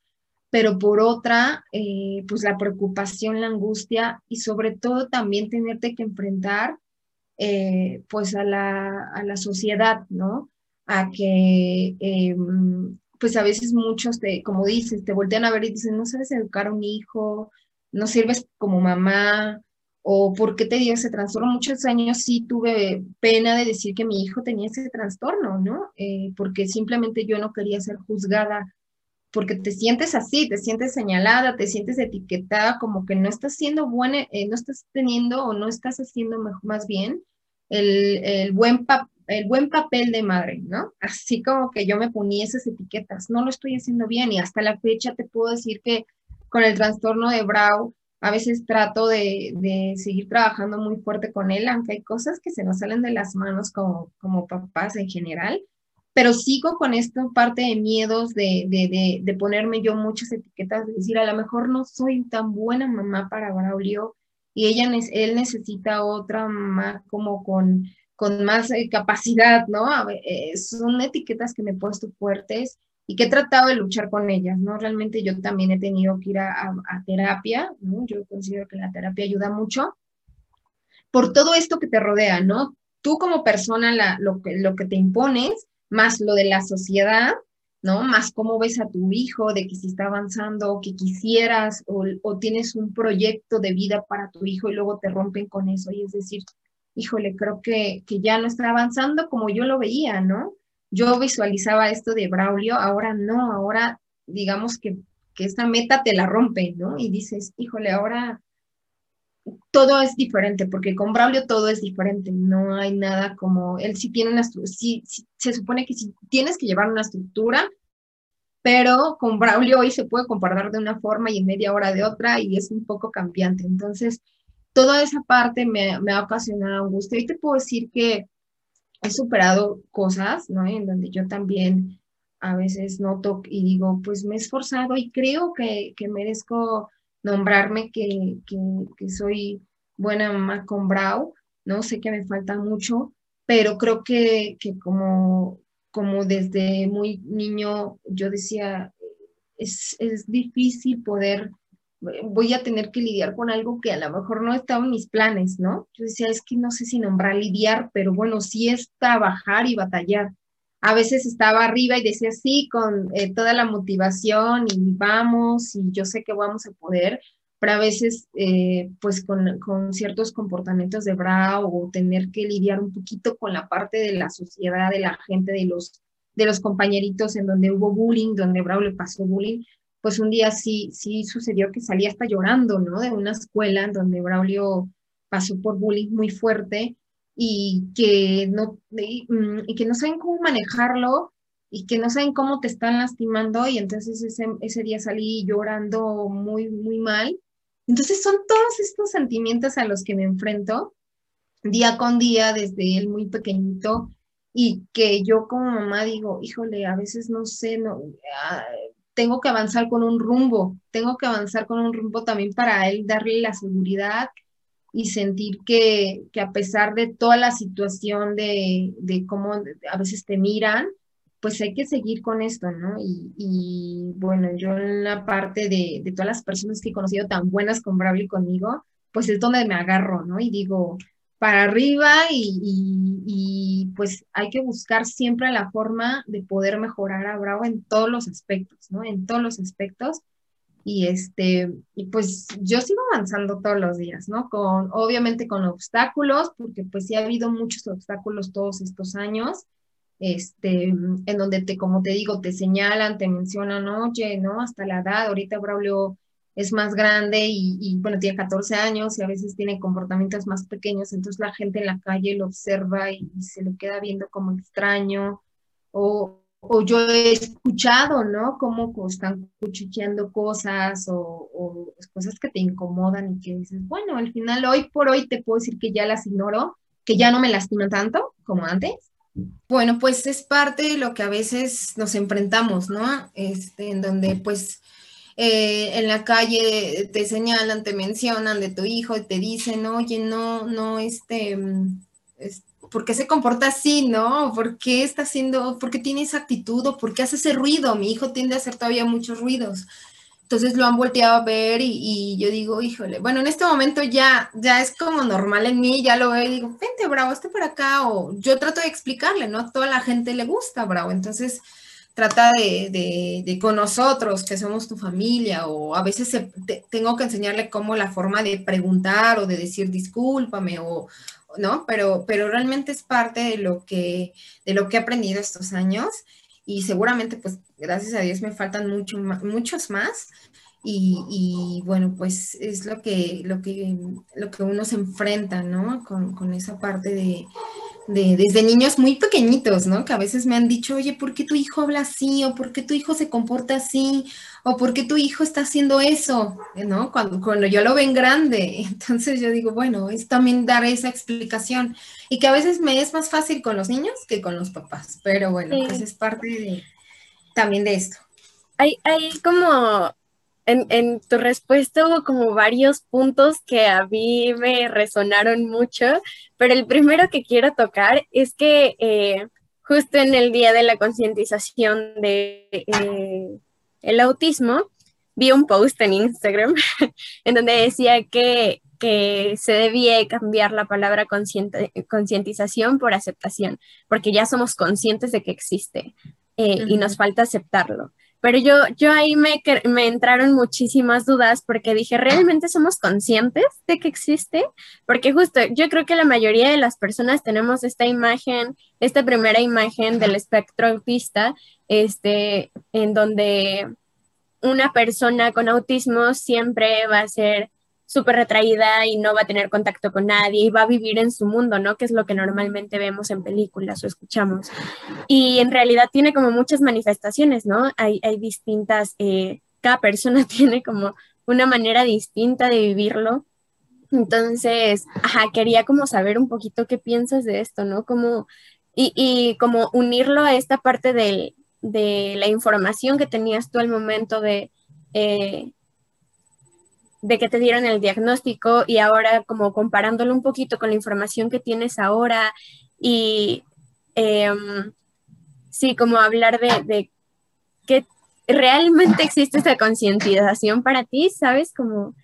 S5: pero por otra, eh, pues la preocupación, la angustia y sobre todo también tenerte que enfrentar eh, pues a la, a la, sociedad, ¿no? A que em, pues a veces muchos, te, como dices, te voltean a ver y dicen, no sabes educar a un hijo, no sirves como mamá, o por qué te dio ese trastorno. Muchos años sí tuve pena de decir que mi hijo tenía ese trastorno, ¿no? Eh, porque simplemente yo no quería ser juzgada porque te sientes así, te sientes señalada, te sientes etiquetada, como que no estás siendo buena, eh, no estás teniendo o no estás haciendo más bien el, buen el buen papel de madre, ¿no? Así como que yo me ponía esas etiquetas, no lo estoy haciendo bien y hasta la fecha te puedo decir que con el trastorno de Brau, a veces trato de, de, seguir trabajando muy fuerte con él, aunque hay cosas que se nos salen de las manos como, como papás en general, pero sigo con esta parte de miedos, de, de, de, ponerme yo muchas etiquetas, de decir, a lo mejor no soy tan buena mamá para Braulio y ella, él necesita otra mamá como con, con más eh, capacidad, ¿no? Eh, son etiquetas que me he puesto fuertes y que he tratado de luchar con ellas, ¿no? Realmente yo también he tenido que ir a, a, terapia, ¿no? Yo considero que la terapia ayuda mucho por todo esto que te rodea, ¿no? Tú como persona, la, lo, que, lo que te impones, más lo de la sociedad, ¿no? Más cómo ves a tu hijo, de que si está avanzando, que quisieras, o, tienes un proyecto de vida para tu hijo y luego te rompen con eso. Y es decir, híjole, creo que, que ya no está avanzando como yo lo veía, ¿no? Yo visualizaba esto de Braulio, ahora no, ahora digamos que, que esta meta te la rompe, ¿no? Y dices, híjole, ahora todo es diferente, porque con Braulio todo es diferente, no hay nada como, él sí tiene una, sí, se supone que sí tienes que llevar una estructura, pero con Braulio hoy se puede comportar de una forma y en media hora de otra y es un poco cambiante. Entonces, toda esa parte me, me ha ocasionado angustia. Y te puedo decir que he superado cosas, ¿no? En donde yo también a veces noto y digo, pues me he esforzado y creo que, que merezco nombrarme que, que, soy buena mamá con Brau, ¿no? Sé que me falta mucho, pero creo que, que como, como desde muy niño yo decía, es, es difícil poder voy a tener que lidiar con algo que a lo mejor no estaba en mis planes, ¿no? Yo decía, es que no sé si nombrar lidiar, pero bueno, sí es trabajar y batallar. A veces estaba arriba y decía, sí, con eh, toda la motivación y vamos, y yo sé que vamos a poder, pero a veces, eh, pues con, con, ciertos comportamientos de Bravo o tener que lidiar un poquito con la parte de la sociedad, de la gente, de los, de los compañeritos en donde hubo bullying, donde Bravo le pasó bullying, pues un día sí, sí sucedió que salía hasta llorando, ¿no? De una escuela en donde Braulio pasó por bullying muy fuerte y que no, mm, y que no saben cómo manejarlo y que no saben cómo te están lastimando y entonces ese, ese día salí llorando muy, muy mal. Entonces son todos estos sentimientos a los que me enfrento día con día desde él muy pequeñito y que yo como mamá digo, híjole, a veces no sé, no, ah, tengo que avanzar con un rumbo, tengo que avanzar con un rumbo también para él darle la seguridad y sentir que, a pesar de toda la situación de, cómo a veces te miran, pues hay que seguir con esto, ¿no? Y, bueno, yo en la parte de, de, todas las personas que he conocido tan buenas con Bradley conmigo, pues es donde me agarro, ¿no? Y digo, para arriba y, pues hay que buscar siempre la forma de poder mejorar a Bravo en todos los aspectos, ¿no? En todos los aspectos. Y este, y pues yo sigo avanzando todos los días, ¿no? Con, obviamente con obstáculos, porque pues sí ha habido muchos obstáculos todos estos años, este, en donde te, como te digo, te señalan, te mencionan, oye, ¿no? Hasta la edad, ahorita Braulio es más grande y, bueno, tiene 14 años y a veces tiene comportamientos más pequeños, entonces la gente en la calle lo observa y, se le queda viendo como extraño. O, o yo he escuchado, ¿no? Cómo están cuchicheando cosas o, o, cosas que te incomodan y que dices, bueno, al final hoy por hoy te puedo decir que ya las ignoro, que ya no me lastiman tanto como antes. Bueno, pues es parte de lo que a veces nos enfrentamos, ¿no? Este, en donde pues eh, en la calle te señalan, te mencionan de tu hijo y te dicen, oye, no, no, este, mm, ¿por qué se comporta así, no? ¿Por qué está haciendo, por qué tiene esa actitud o por qué hace ese ruido? Mi hijo tiende a hacer todavía muchos ruidos. Entonces lo han volteado a ver y, yo digo, híjole, bueno, en este momento ya, ya es como normal en mí, ya lo veo y digo, vente, bravo, esté por acá, o yo trato de explicarle, ¿no? A toda la gente le gusta, bravo. Entonces, trata de, con nosotros, que somos tu familia, o a veces tengo que enseñarle cómo la forma de preguntar o de decir discúlpame, o, ¿no? Pero, pero realmente es parte de lo, que, de lo que he aprendido estos años y seguramente, pues, gracias a Dios me faltan mucho, muchos más. Y, bueno, pues es lo que, lo que, lo que uno se enfrenta, ¿no? Con, con esa parte de, desde niños muy pequeñitos, ¿no? Que a veces me han dicho, oye, ¿por qué tu hijo habla así? ¿O por qué tu hijo se comporta así? ¿O por qué tu hijo está haciendo eso? ¿No? Cuando, cuando yo lo ven grande. Entonces yo digo, bueno, es también dar esa explicación. Y que a veces me es más fácil con los niños que con los papás. Pero bueno, pues es parte también de esto.
S3: Hay, hay como en, tu respuesta hubo como varios puntos que a mí me resonaron mucho, pero el primero que quiero tocar es que eh, justo en el día de la concientización de eh, el autismo, vi un post en Instagram en donde decía que, que se debía cambiar la palabra concientización por aceptación, porque ya somos conscientes de que existe eh, y nos falta aceptarlo. Pero yo, yo ahí me, me entraron muchísimas dudas porque dije, ¿realmente somos conscientes de que existe? Porque justo yo creo que la mayoría de las personas tenemos esta imagen, esta primera imagen del espectro autista, este, en donde una persona con autismo siempre va a ser súper retraída y no va a tener contacto con nadie y va a vivir en su mundo, ¿no? Que es lo que normalmente vemos en películas o escuchamos. Y en realidad tiene como muchas manifestaciones, ¿no? Hay, hay distintas, eh, cada persona tiene como una manera distinta de vivirlo. Entonces, ajá, quería como saber un poquito qué piensas de esto, ¿no? Como, y, y como unirlo a esta parte de, de la información que tenías tú al momento de... Eh, de que te dieron el diagnóstico y ahora como comparándolo un poquito con la información que tienes ahora Y em, sí, como hablar de, de que realmente existe esta concientización para ti, ¿sabes? Como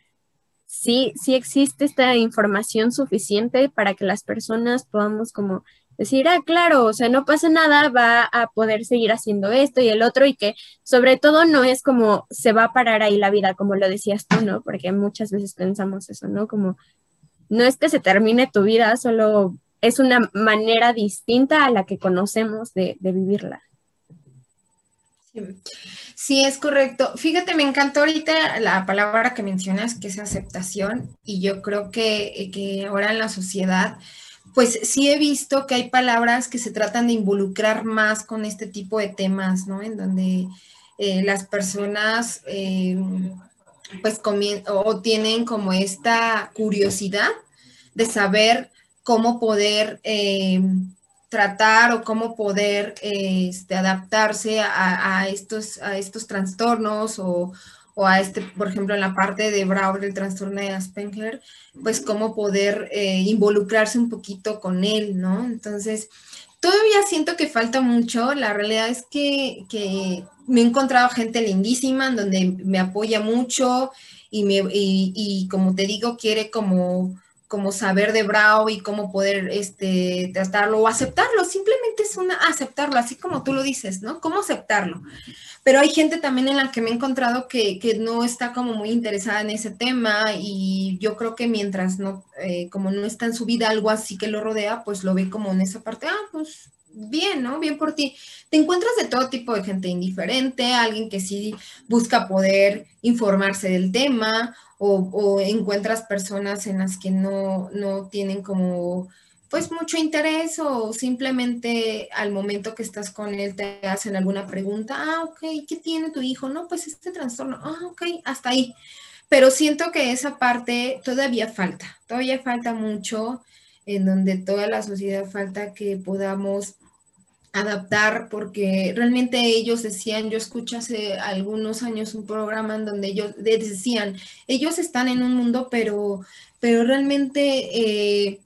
S3: sí, sí existe esta información suficiente para que las personas podamos como decir, ah, claro, o sea, no pasa nada, va a poder seguir haciendo esto y el otro y que sobre todo no es como se va a parar ahí la vida, como lo decías tú, ¿no? Porque muchas veces pensamos eso, ¿no? Como no es que se termine tu vida, solo es una manera distinta a la que conocemos de, vivirla.
S5: Sí. es correcto. Fíjate, me encantó ahorita la palabra que mencionas, que es aceptación, y yo creo que, que ahora en la sociedad pues sí he visto que hay palabras que se tratan de involucrar más con este tipo de temas, ¿no? En donde eh, las personas eh, pues o tienen como esta curiosidad de saber cómo poder eh, tratar o cómo poder este, adaptarse a, estos, a estos trastornos o, o a este, por ejemplo, en la parte de Brown, el trastorno de Asperger, pues cómo poder eh, involucrarse un poquito con él, ¿no? Entonces, todavía siento que falta mucho. La realidad es que, que me he encontrado gente lindísima en donde me apoya mucho y, me, y, como te digo, quiere como como saber de Brau y cómo poder este, tratarlo o aceptarlo, simplemente es una aceptarlo, así como tú lo dices, ¿no? ¿Cómo aceptarlo? Pero hay gente también en la que me he encontrado que, que no está como muy interesada en ese tema y yo creo que mientras no, eh, como no está en su vida algo así que lo rodea, pues lo ve como en esa parte, ah, pues bien, ¿no? Bien por ti. Te encuentras de todo tipo de gente indiferente, alguien que sí busca poder informarse del tema o, encuentras personas en las que no, no tienen como pues mucho interés o simplemente al momento que estás con él te hacen alguna pregunta, ah, ok, ¿qué tiene tu hijo? No, pues este trastorno, ah, ok, hasta ahí. Pero siento que esa parte todavía falta, todavía falta mucho en donde toda la sociedad falta que podamos adaptar porque realmente ellos decían, yo escuché hace algunos años un programa en donde ellos decían, ellos están en un mundo, pero, pero realmente eh,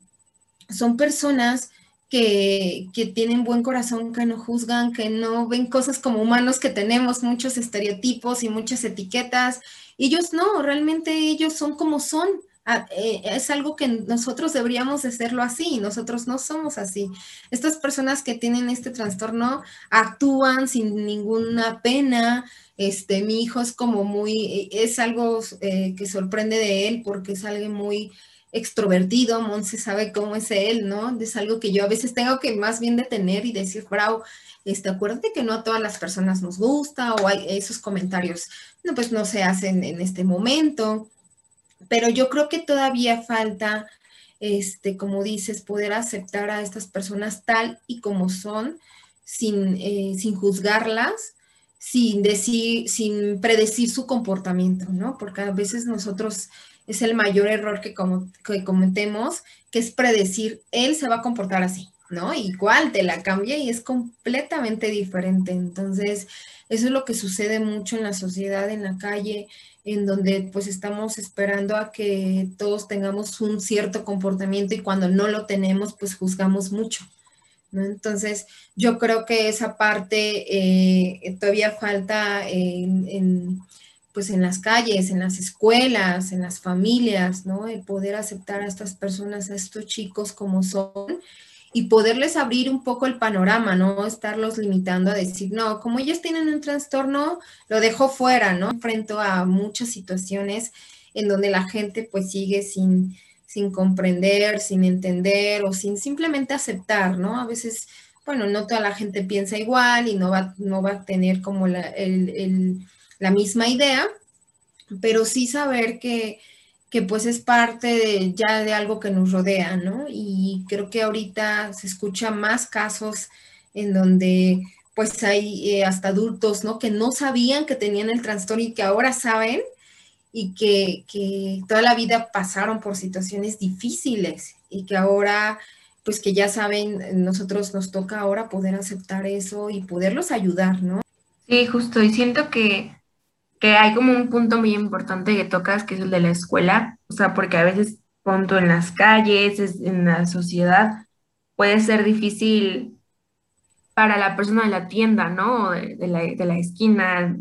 S5: son personas que, que, tienen buen corazón, que no juzgan, que no ven cosas como humanos, que tenemos muchos estereotipos y muchas etiquetas. Ellos no, realmente ellos son como son Ah, eh, es algo que nosotros deberíamos de hacerlo así, nosotros no somos así. Estas personas que tienen este trastorno actúan sin ninguna pena. Este, mi hijo es como muy, es algo eh, que sorprende de él porque es alguien muy extrovertido, Monse sabe cómo es él, ¿no? Es algo que yo a veces tengo que más bien detener y decir, bravo, este, acuérdate que no a todas las personas nos gusta o esos comentarios, no, pues no se hacen en este momento pero yo creo que todavía falta, este, como dices, poder aceptar a estas personas tal y como son, sin, eh, sin juzgarlas, sin decir, sin predecir su comportamiento, ¿no? Porque a veces nosotros es el mayor error que, que cometemos, que es predecir, él se va a comportar así, ¿no? Igual te la cambia y es completamente diferente. Entonces, eso es lo que sucede mucho en la sociedad, en la calle, en donde pues estamos esperando a que todos tengamos un cierto comportamiento y cuando no lo tenemos pues juzgamos mucho. ¿no? Entonces yo creo que esa parte eh, todavía falta en, pues en las calles, en las escuelas, en las familias, ¿no? El poder aceptar a estas personas, a estos chicos como son y poderles abrir un poco el panorama, no estarlos limitando a decir, no, como ellos tienen un trastorno, lo dejo fuera, ¿no? Enfrento a muchas situaciones en donde la gente pues sigue sin, sin comprender, sin entender o sin simplemente aceptar, ¿no? A veces, bueno, no toda la gente piensa igual y no va, no va a tener como la, la misma idea, pero sí saber que que pues es parte de, ya de algo que nos rodea, ¿no? Y creo que ahorita se escucha más casos en donde pues hay eh, hasta adultos, ¿no? Que no sabían que tenían el trastorno y que ahora saben y que, que toda la vida pasaron por situaciones difíciles y que ahora pues que ya saben, nosotros nos toca ahora poder aceptar eso y poderlos ayudar, ¿no?
S4: Sí, justo, y siento que que hay como un punto muy importante que tocas, que es el de la escuela, o sea, porque a veces punto en las calles, en la sociedad, puede ser difícil para la persona de la tienda, ¿no? De, la, de la esquina,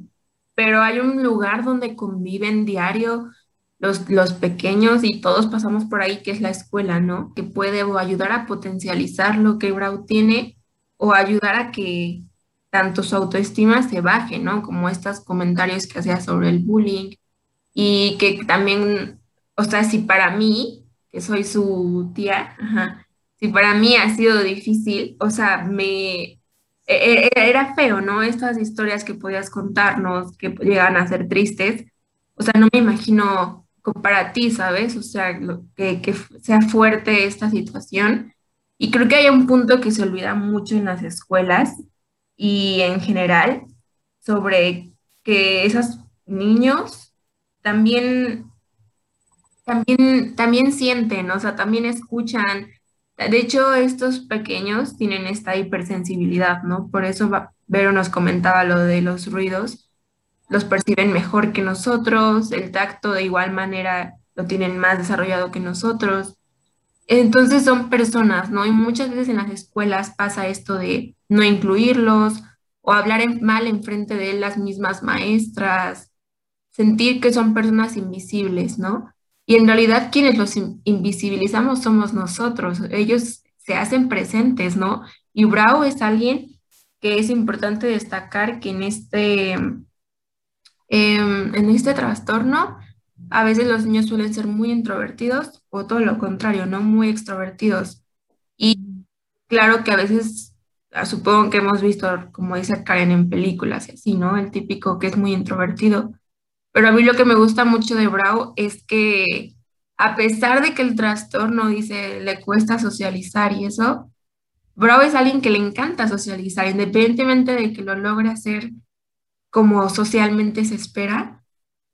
S4: pero hay un lugar donde conviven diario los, los pequeños y todos pasamos por ahí, que es la escuela, ¿no? Que puede ayudar a potencializar lo que Brau tiene o ayudar a que tanto su autoestima se baje, ¿no? Como estos comentarios que hacía sobre el bullying y que también, o sea, si para mí, que soy su tía, si para mí ha sido difícil, o sea, me, e, e, era feo, ¿no? Estas historias que podías contarnos, que llegan a ser tristes, o sea, no me imagino para ti, ¿sabes? O sea, que, que, sea fuerte esta situación. Y creo que hay un punto que se olvida mucho en las escuelas y en general sobre que esos niños también, también, también sienten, o sea, también escuchan, de hecho, estos pequeños tienen esta hipersensibilidad, ¿no? Por eso Vero nos comentaba lo de los ruidos, los perciben mejor que nosotros, el tacto de igual manera lo tienen más desarrollado que nosotros. Entonces son personas, ¿no? Y muchas veces en las escuelas pasa esto de no incluirlos o hablar mal en frente de las mismas maestras, sentir que son personas invisibles, ¿no? Y en realidad quienes los invisibilizamos somos nosotros, ellos se hacen presentes, ¿no? Y Brau es alguien que es importante destacar que en este, em, en este trastorno a veces los niños suelen ser muy introvertidos o todo lo contrario, ¿no? Muy extrovertidos. Y claro que a veces, supongo que hemos visto, como dice Karen, en películas y ¿no? El típico que es muy introvertido. Pero a mí lo que me gusta mucho de Brau es que a pesar de que el trastorno dice le cuesta socializar y eso, Brau es alguien que le encanta socializar, independientemente de que lo logre hacer como socialmente se espera.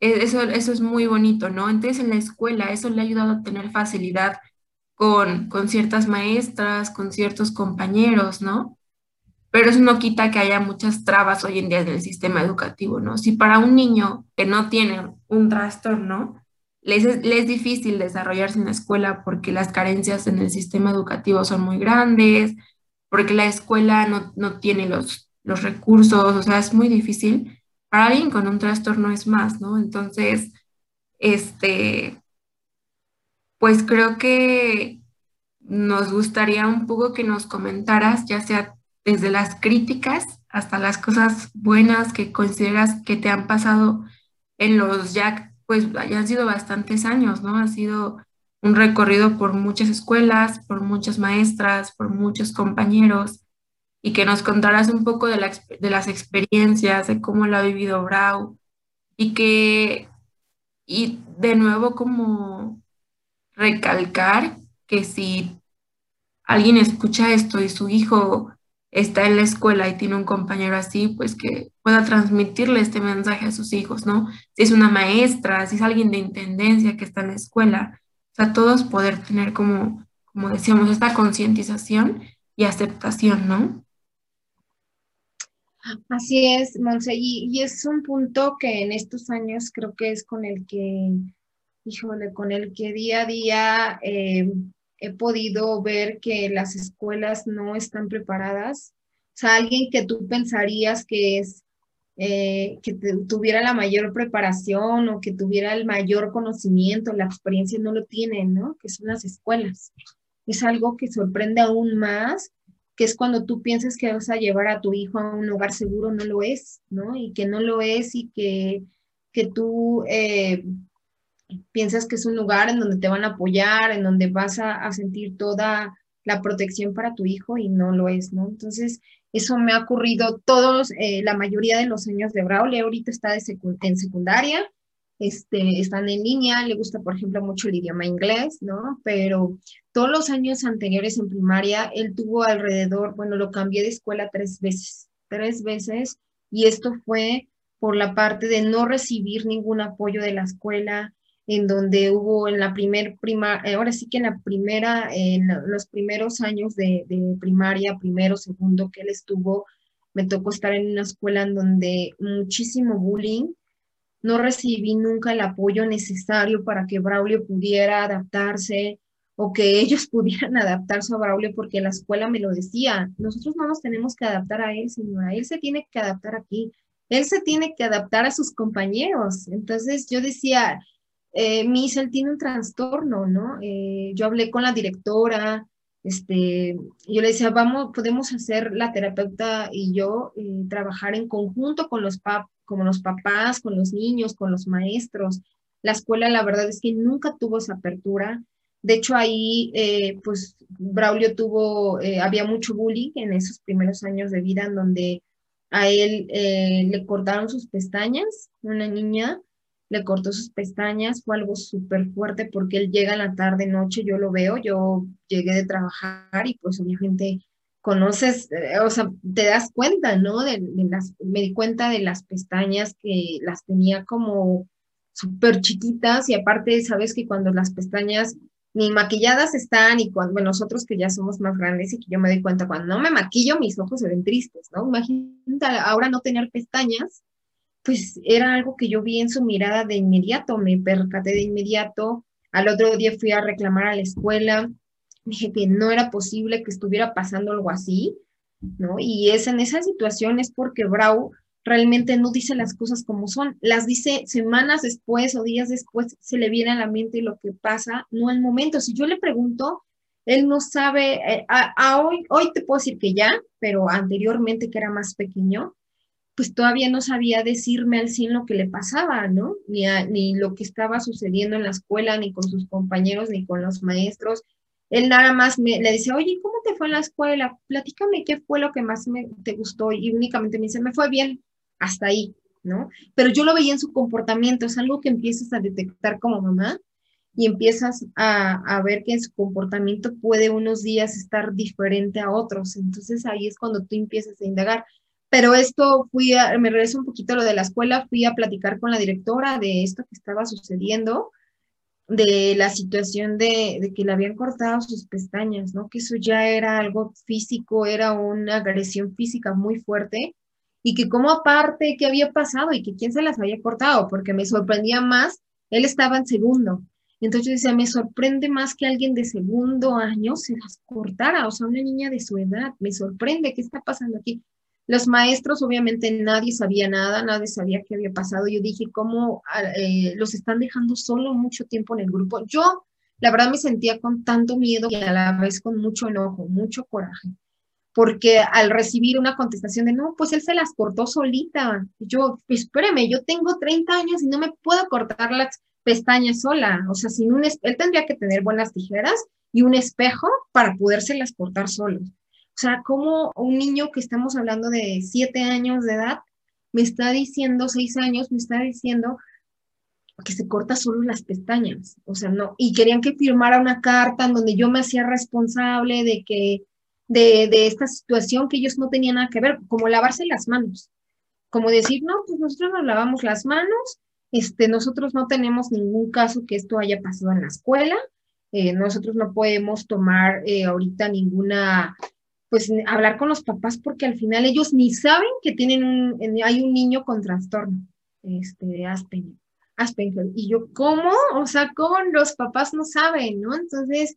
S4: E, eso, eso es muy bonito, ¿no? Entonces en la escuela eso le ha ayudado a tener facilidad con, con ciertas maestras, con ciertos compañeros, ¿no? Pero eso no quita que haya muchas trabas hoy en día en el sistema educativo, ¿no? Si para un niño que no tiene un trastorno, le es, es difícil desarrollarse en la escuela porque las carencias en el sistema educativo son muy grandes, porque la escuela no, no tiene los, los recursos, o sea, es muy difícil. Para alguien con un trastorno es más, ¿no? Entonces, este, pues creo que nos gustaría un poco que nos comentaras, ya sea desde las críticas hasta las cosas buenas que consideras que te han pasado en los ya, pues ya han sido bastantes años, ¿no? Ha sido un recorrido por muchas escuelas, por muchas maestras, por muchos compañeros, y que nos contaras un poco de, de las experiencias, de cómo lo ha vivido Brau, y que, y de nuevo como recalcar que si alguien escucha esto y su hijo está en la escuela y tiene un compañero así, pues que pueda transmitirle este mensaje a sus hijos, ¿no? Si es una maestra, si es alguien de intendencia que está en la escuela, o sea, todos poder tener como, como decíamos, esta concientización y aceptación, ¿no?
S5: Así es, Monse, y, es un punto que en estos años creo que es con el que, híjole, con el que día a día eh, he podido ver que las escuelas no están preparadas. O sea, alguien que tú pensarías que es eh, que tuviera la mayor preparación o que tuviera el mayor conocimiento, la experiencia no lo tienen, ¿no? Que son las escuelas. Es algo que sorprende aún más, que es cuando tú piensas que vas a llevar a tu hijo a un lugar seguro, no lo es, ¿no? Y que no lo es y que, que tú eh, piensas que es un lugar en donde te van a apoyar, en donde vas a, sentir toda la protección para tu hijo y no lo es, ¿no? Entonces, eso me ha ocurrido todos, eh, la mayoría de los años de Braulio, ahorita está de en secundaria, este, están en línea, le gusta, por ejemplo, mucho el idioma inglés, ¿no? Pero todos los años anteriores en primaria, él tuvo alrededor, bueno, lo cambié de escuela tres veces, tres veces, y esto fue por la parte de no recibir ningún apoyo de la escuela, en donde hubo en la primer prima, eh, ahora sí que en la primera, en los primeros años de, primaria, primero, segundo que él estuvo, me tocó estar en una escuela en donde muchísimo bullying, no recibí nunca el apoyo necesario para que Braulio pudiera adaptarse o que ellos pudieran adaptarse a Braulio porque la escuela me lo decía, nosotros no nos tenemos que adaptar a él, señora, él se tiene que adaptar aquí, él se tiene que adaptar a sus compañeros. Entonces yo decía, eh, tiene un trastorno, ¿no? Eh, yo hablé con la directora, este, yo le decía, vamos, podemos hacer la terapeuta y yo eh, trabajar en conjunto con los, pap con los papás, con los niños, con los maestros. La escuela, la verdad es que nunca tuvo esa apertura. De hecho, ahí, eh, pues, Braulio tuvo, había mucho bullying en esos primeros años de vida, en donde a él le cortaron sus pestañas, una niña le cortó sus pestañas, fue algo súper fuerte porque él llega en la tarde, noche, yo lo veo, yo llegué de trabajar y pues obviamente conoces, o sea, te das cuenta, ¿no? De, las, me di cuenta de las pestañas que las tenía como súper chiquitas y aparte, sabes que cuando las pestañas ni maquilladas están y cuando nosotros que ya somos más grandes y que yo me doy cuenta cuando no me maquillo mis ojos se ven tristes, ¿no? Imagínate ahora no tener pestañas, pues era algo que yo vi en su mirada de inmediato, me percaté de inmediato, al otro día fui a reclamar a la escuela, dije que no era posible que estuviera pasando algo así, ¿no? Y es en esa situación es porque Brau realmente no dice las cosas como son, las dice semanas después o días después, se le viene a la mente lo que pasa, no el momento. Si yo le pregunto, él no sabe, eh, hoy, hoy te puedo decir que ya, pero anteriormente que era más pequeño, pues todavía no sabía decirme al 100 lo que le pasaba, ¿no? Ni, ni lo que estaba sucediendo en la escuela, ni con sus compañeros, ni con los maestros. Él nada más me, le dice, oye, ¿cómo te fue en la escuela? Platícame qué fue lo que más me, te gustó. Y únicamente me dice, me fue bien hasta ahí, ¿no? Pero yo lo veía en su comportamiento, es algo que empiezas a detectar como mamá y empiezas a, ver que en su comportamiento puede unos días estar diferente a otros. Entonces ahí es cuando tú empiezas a indagar. Pero esto fui a, me regreso un poquito a lo de la escuela, fui a platicar con la directora de esto que estaba sucediendo, de la situación de, de que le habían cortado sus pestañas, ¿no? Que eso ya era algo físico, era una agresión física muy fuerte y que como aparte qué había pasado y que quién se las había cortado, porque me sorprendía más, él estaba en segundo. Entonces decía, me sorprende más que alguien de segundo año se las cortara, o sea, una niña de su edad, me sorprende, ¿qué está pasando aquí? Los maestros, obviamente nadie sabía nada, nadie sabía qué había pasado. Yo dije, ¿cómo ah, eh, los están dejando solo mucho tiempo en el grupo? Yo, la verdad, me sentía con tanto miedo y a la vez con mucho enojo, mucho coraje porque al recibir una contestación de no, pues él se las cortó solita. Yo, espéreme, yo tengo 30 años y no me puedo cortar las pestañas sola. O sea, sin un, él tendría que tener buenas tijeras y un espejo para podérselas cortar solo. O sea, como un niño que estamos hablando de 7 años de edad me está diciendo, 6 años, me está diciendo que se corta solo las pestañas. O sea, no. Y querían que firmara una carta en donde yo me hacía responsable de que de, de, esta situación que ellos no tenían nada que ver, como lavarse las manos, como decir, no, pues nosotros nos lavamos las manos, este, nosotros no tenemos ningún caso que esto haya pasado en la escuela, eh, nosotros no podemos tomar eh, ahorita ninguna, pues hablar con los papás porque al final ellos ni saben que tienen un, hay un niño con trastorno, este, Aspen, y yo, ¿cómo? O sea, ¿cómo los papás no saben, no? Entonces,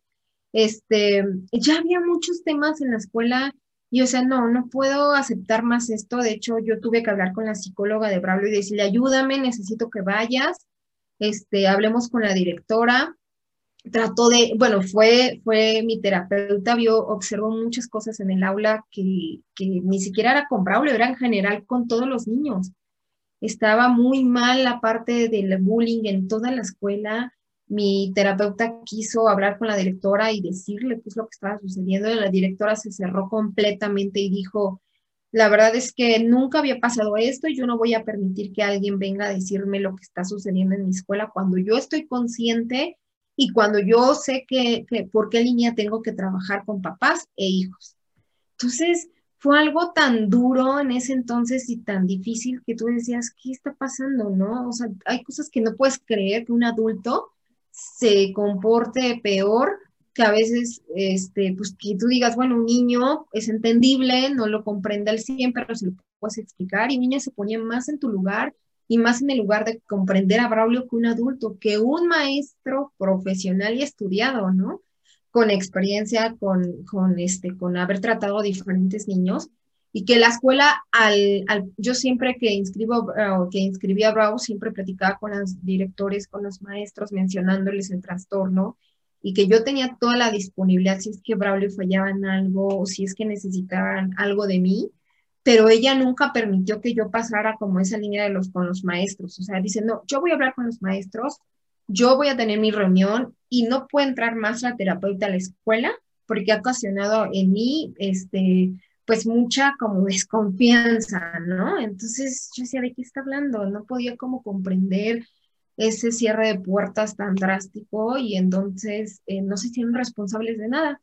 S5: este, ya había muchos temas en la escuela y, o sea, no, no puedo aceptar más esto. De hecho, yo tuve que hablar con la psicóloga de Braulio y decirle, ayúdame, necesito que vayas, este, hablemos con la directora. Trató de, bueno, fue, fue mi terapeuta, vio, observó muchas cosas en el aula que, que ni siquiera era con Braulio, era en general con todos los niños. Estaba muy mal la parte del bullying en toda la escuela mi terapeuta quiso hablar con la directora y decirle qué es lo que estaba sucediendo. La directora se cerró completamente y dijo, la verdad es que nunca había pasado esto y yo no voy a permitir que alguien venga a decirme lo que está sucediendo en mi escuela cuando yo estoy consciente y cuando yo sé que, por qué línea tengo que trabajar con papás e hijos. Entonces, fue algo tan duro en ese entonces y tan difícil que tú decías, ¿qué está pasando? ¿No? O sea, hay cosas que no puedes creer que un adulto se comporte peor, que a veces, este, pues que tú digas, bueno, un niño es entendible, no lo comprende al 100, pero se lo puedes explicar y niña se ponía más en tu lugar y más en el lugar de comprender a Braulio que un adulto, que un maestro profesional y estudiado, ¿no? con experiencia, con, con, este, con haber tratado a diferentes niños y que la escuela, al, al yo siempre que inscribo uh, que inscribía a Bravo, siempre platicaba con los directores, con los maestros, mencionándoles el trastorno y que yo tenía toda la disponibilidad si es que Braulio fallaba en algo o si es que necesitaban algo de mí, pero ella nunca permitió que yo pasara como esa línea de los con los maestros, o sea, dice, no, yo voy a hablar con los maestros, yo voy a tener mi reunión y no puede entrar más la terapeuta a la escuela porque ha ocasionado en mí, este, pues mucha como desconfianza, ¿no? Entonces yo decía, ¿de qué está hablando? No podía como comprender ese cierre de puertas tan drástico y entonces eh, no se hicieron responsables de nada.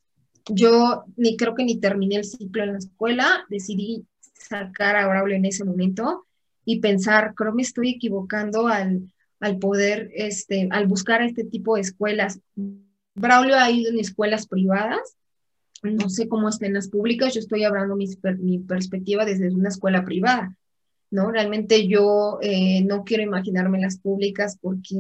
S5: Yo ni creo que ni terminé el ciclo en la escuela, decidí sacar a Braulio en ese momento y pensar, creo me estoy equivocando al, al poder, este, al buscar este tipo de escuelas. Braulio ha ido en escuelas privadas, no sé cómo estén las públicas, yo estoy hablando mi, mi perspectiva desde una escuela privada, ¿no? Realmente yo eh, no quiero imaginarme las públicas porque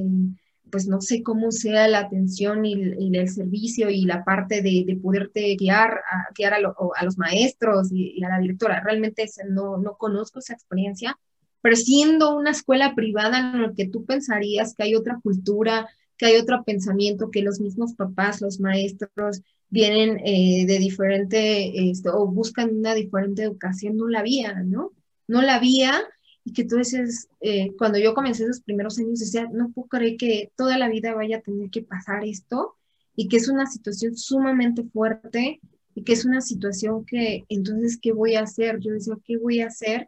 S5: pues no sé cómo sea la atención y, el servicio y la parte de, de poderte guiar, a, guiar a, los maestros y, a la directora. Realmente no, no conozco esa experiencia, pero siendo una escuela privada en la que tú pensarías que hay otra cultura, que hay otro pensamiento, que los mismos papás, los maestros vienen eh, de diferente, este, o buscan una diferente educación, no la había, ¿no? No la había y que entonces eh, cuando yo comencé esos primeros años decía, no puedo creer que toda la vida vaya a tener que pasar esto y que es una situación sumamente fuerte y que es una situación que entonces, ¿qué voy a hacer? Yo decía, ¿qué voy a hacer?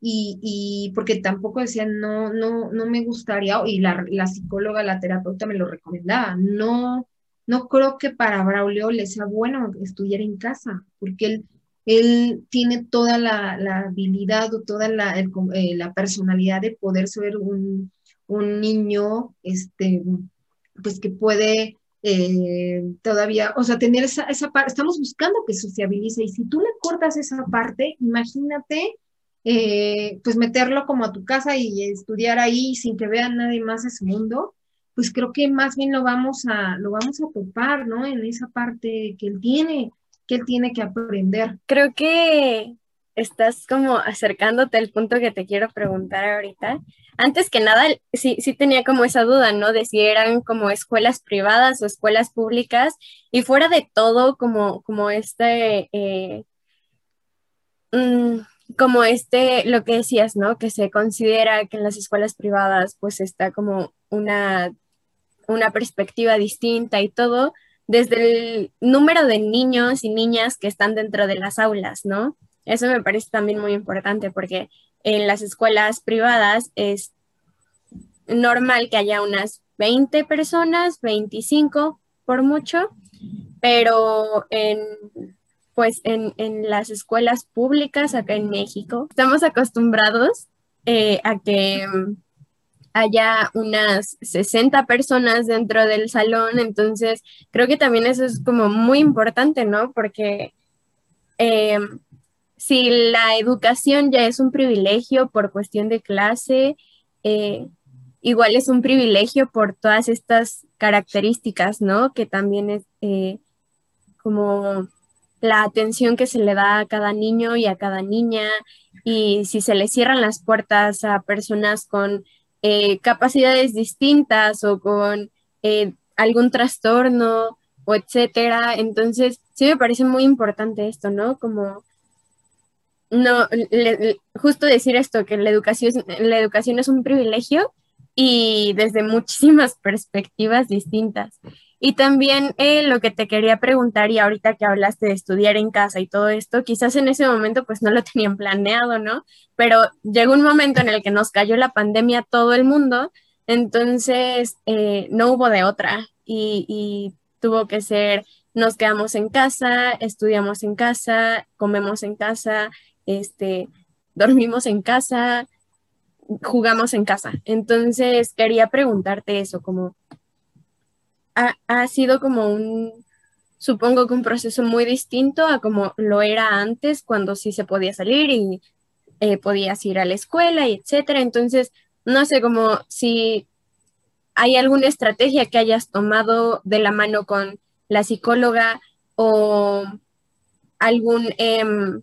S5: Y, y porque tampoco decía, no, no, no me gustaría, y la, la psicóloga, la terapeuta me lo recomendaba, no, no creo que para Braulio le sea bueno estudiar en casa, porque él él tiene toda la, habilidad o toda eh, la, personalidad de poder ser un, niño, este, pues que puede eh, todavía, o sea, tener esa, parte, estamos buscando que sociabilice y si tú le cortas esa parte, imagínate, eh, pues meterlo como a tu casa y estudiar ahí sin que vea nadie más ese mundo, pues creo que más bien lo vamos a, lo vamos a topar, ¿no? En esa parte que él tiene que él tiene que aprender.
S3: Creo que estás como acercándote al punto que te quiero preguntar ahorita. Antes que nada, sí, sí tenía como esa duda, ¿no? De si eran como escuelas privadas o escuelas públicas y fuera de todo como, como este, eh, mm, como este, lo que decías, ¿no? Que se considera que en las escuelas privadas pues está como una, una perspectiva distinta y todo desde el número de niños y niñas que están dentro de las aulas, ¿no? Eso me parece también muy importante porque en las escuelas privadas es normal que haya unas 20 personas, 25 por mucho, pero en, pues en, las escuelas públicas acá en México estamos acostumbrados eh, a que haya unas 60 personas dentro del salón, entonces creo que también eso es como muy importante, ¿no? Porque eh, si la educación ya es un privilegio por cuestión de clase, eh, igual es un privilegio por todas estas características, ¿no? Que también es eh, como la atención que se le da a cada niño y a cada niña, y si se le cierran las puertas a personas con eh, capacidades distintas o con eh, algún trastorno o etcétera. Entonces, sí me parece muy importante esto, ¿no? Como no, justo decir esto, que la educación, la educación es un privilegio y desde muchísimas perspectivas distintas. Y también eh, lo que te quería preguntar, y ahorita que hablaste de estudiar en casa y todo esto, quizás en ese momento pues no lo tenían planeado, ¿no? Pero llegó un momento en el que nos cayó la pandemia a todo el mundo, entonces eh, no hubo de otra y, tuvo que ser, nos quedamos en casa, estudiamos en casa, comemos en casa, este, dormimos en casa, jugamos en casa. Entonces quería preguntarte eso, como ha, sido como un, supongo que un proceso muy distinto a como lo era antes, cuando sí se podía salir y eh, podías ir a la escuela y etcétera. Entonces, no sé como si hay alguna estrategia que hayas tomado de la mano con la psicóloga o algún, em,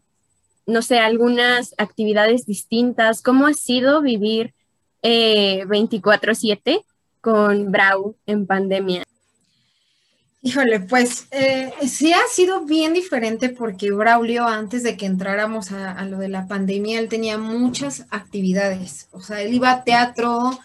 S3: no sé, algunas actividades distintas. ¿Cómo ha sido vivir 24/7 eh, con Brau en pandemia?
S5: Híjole, pues eh, sí ha sido bien diferente porque Braulio, antes de que entráramos a, lo de la pandemia, él tenía muchas actividades. O sea, él iba a teatro,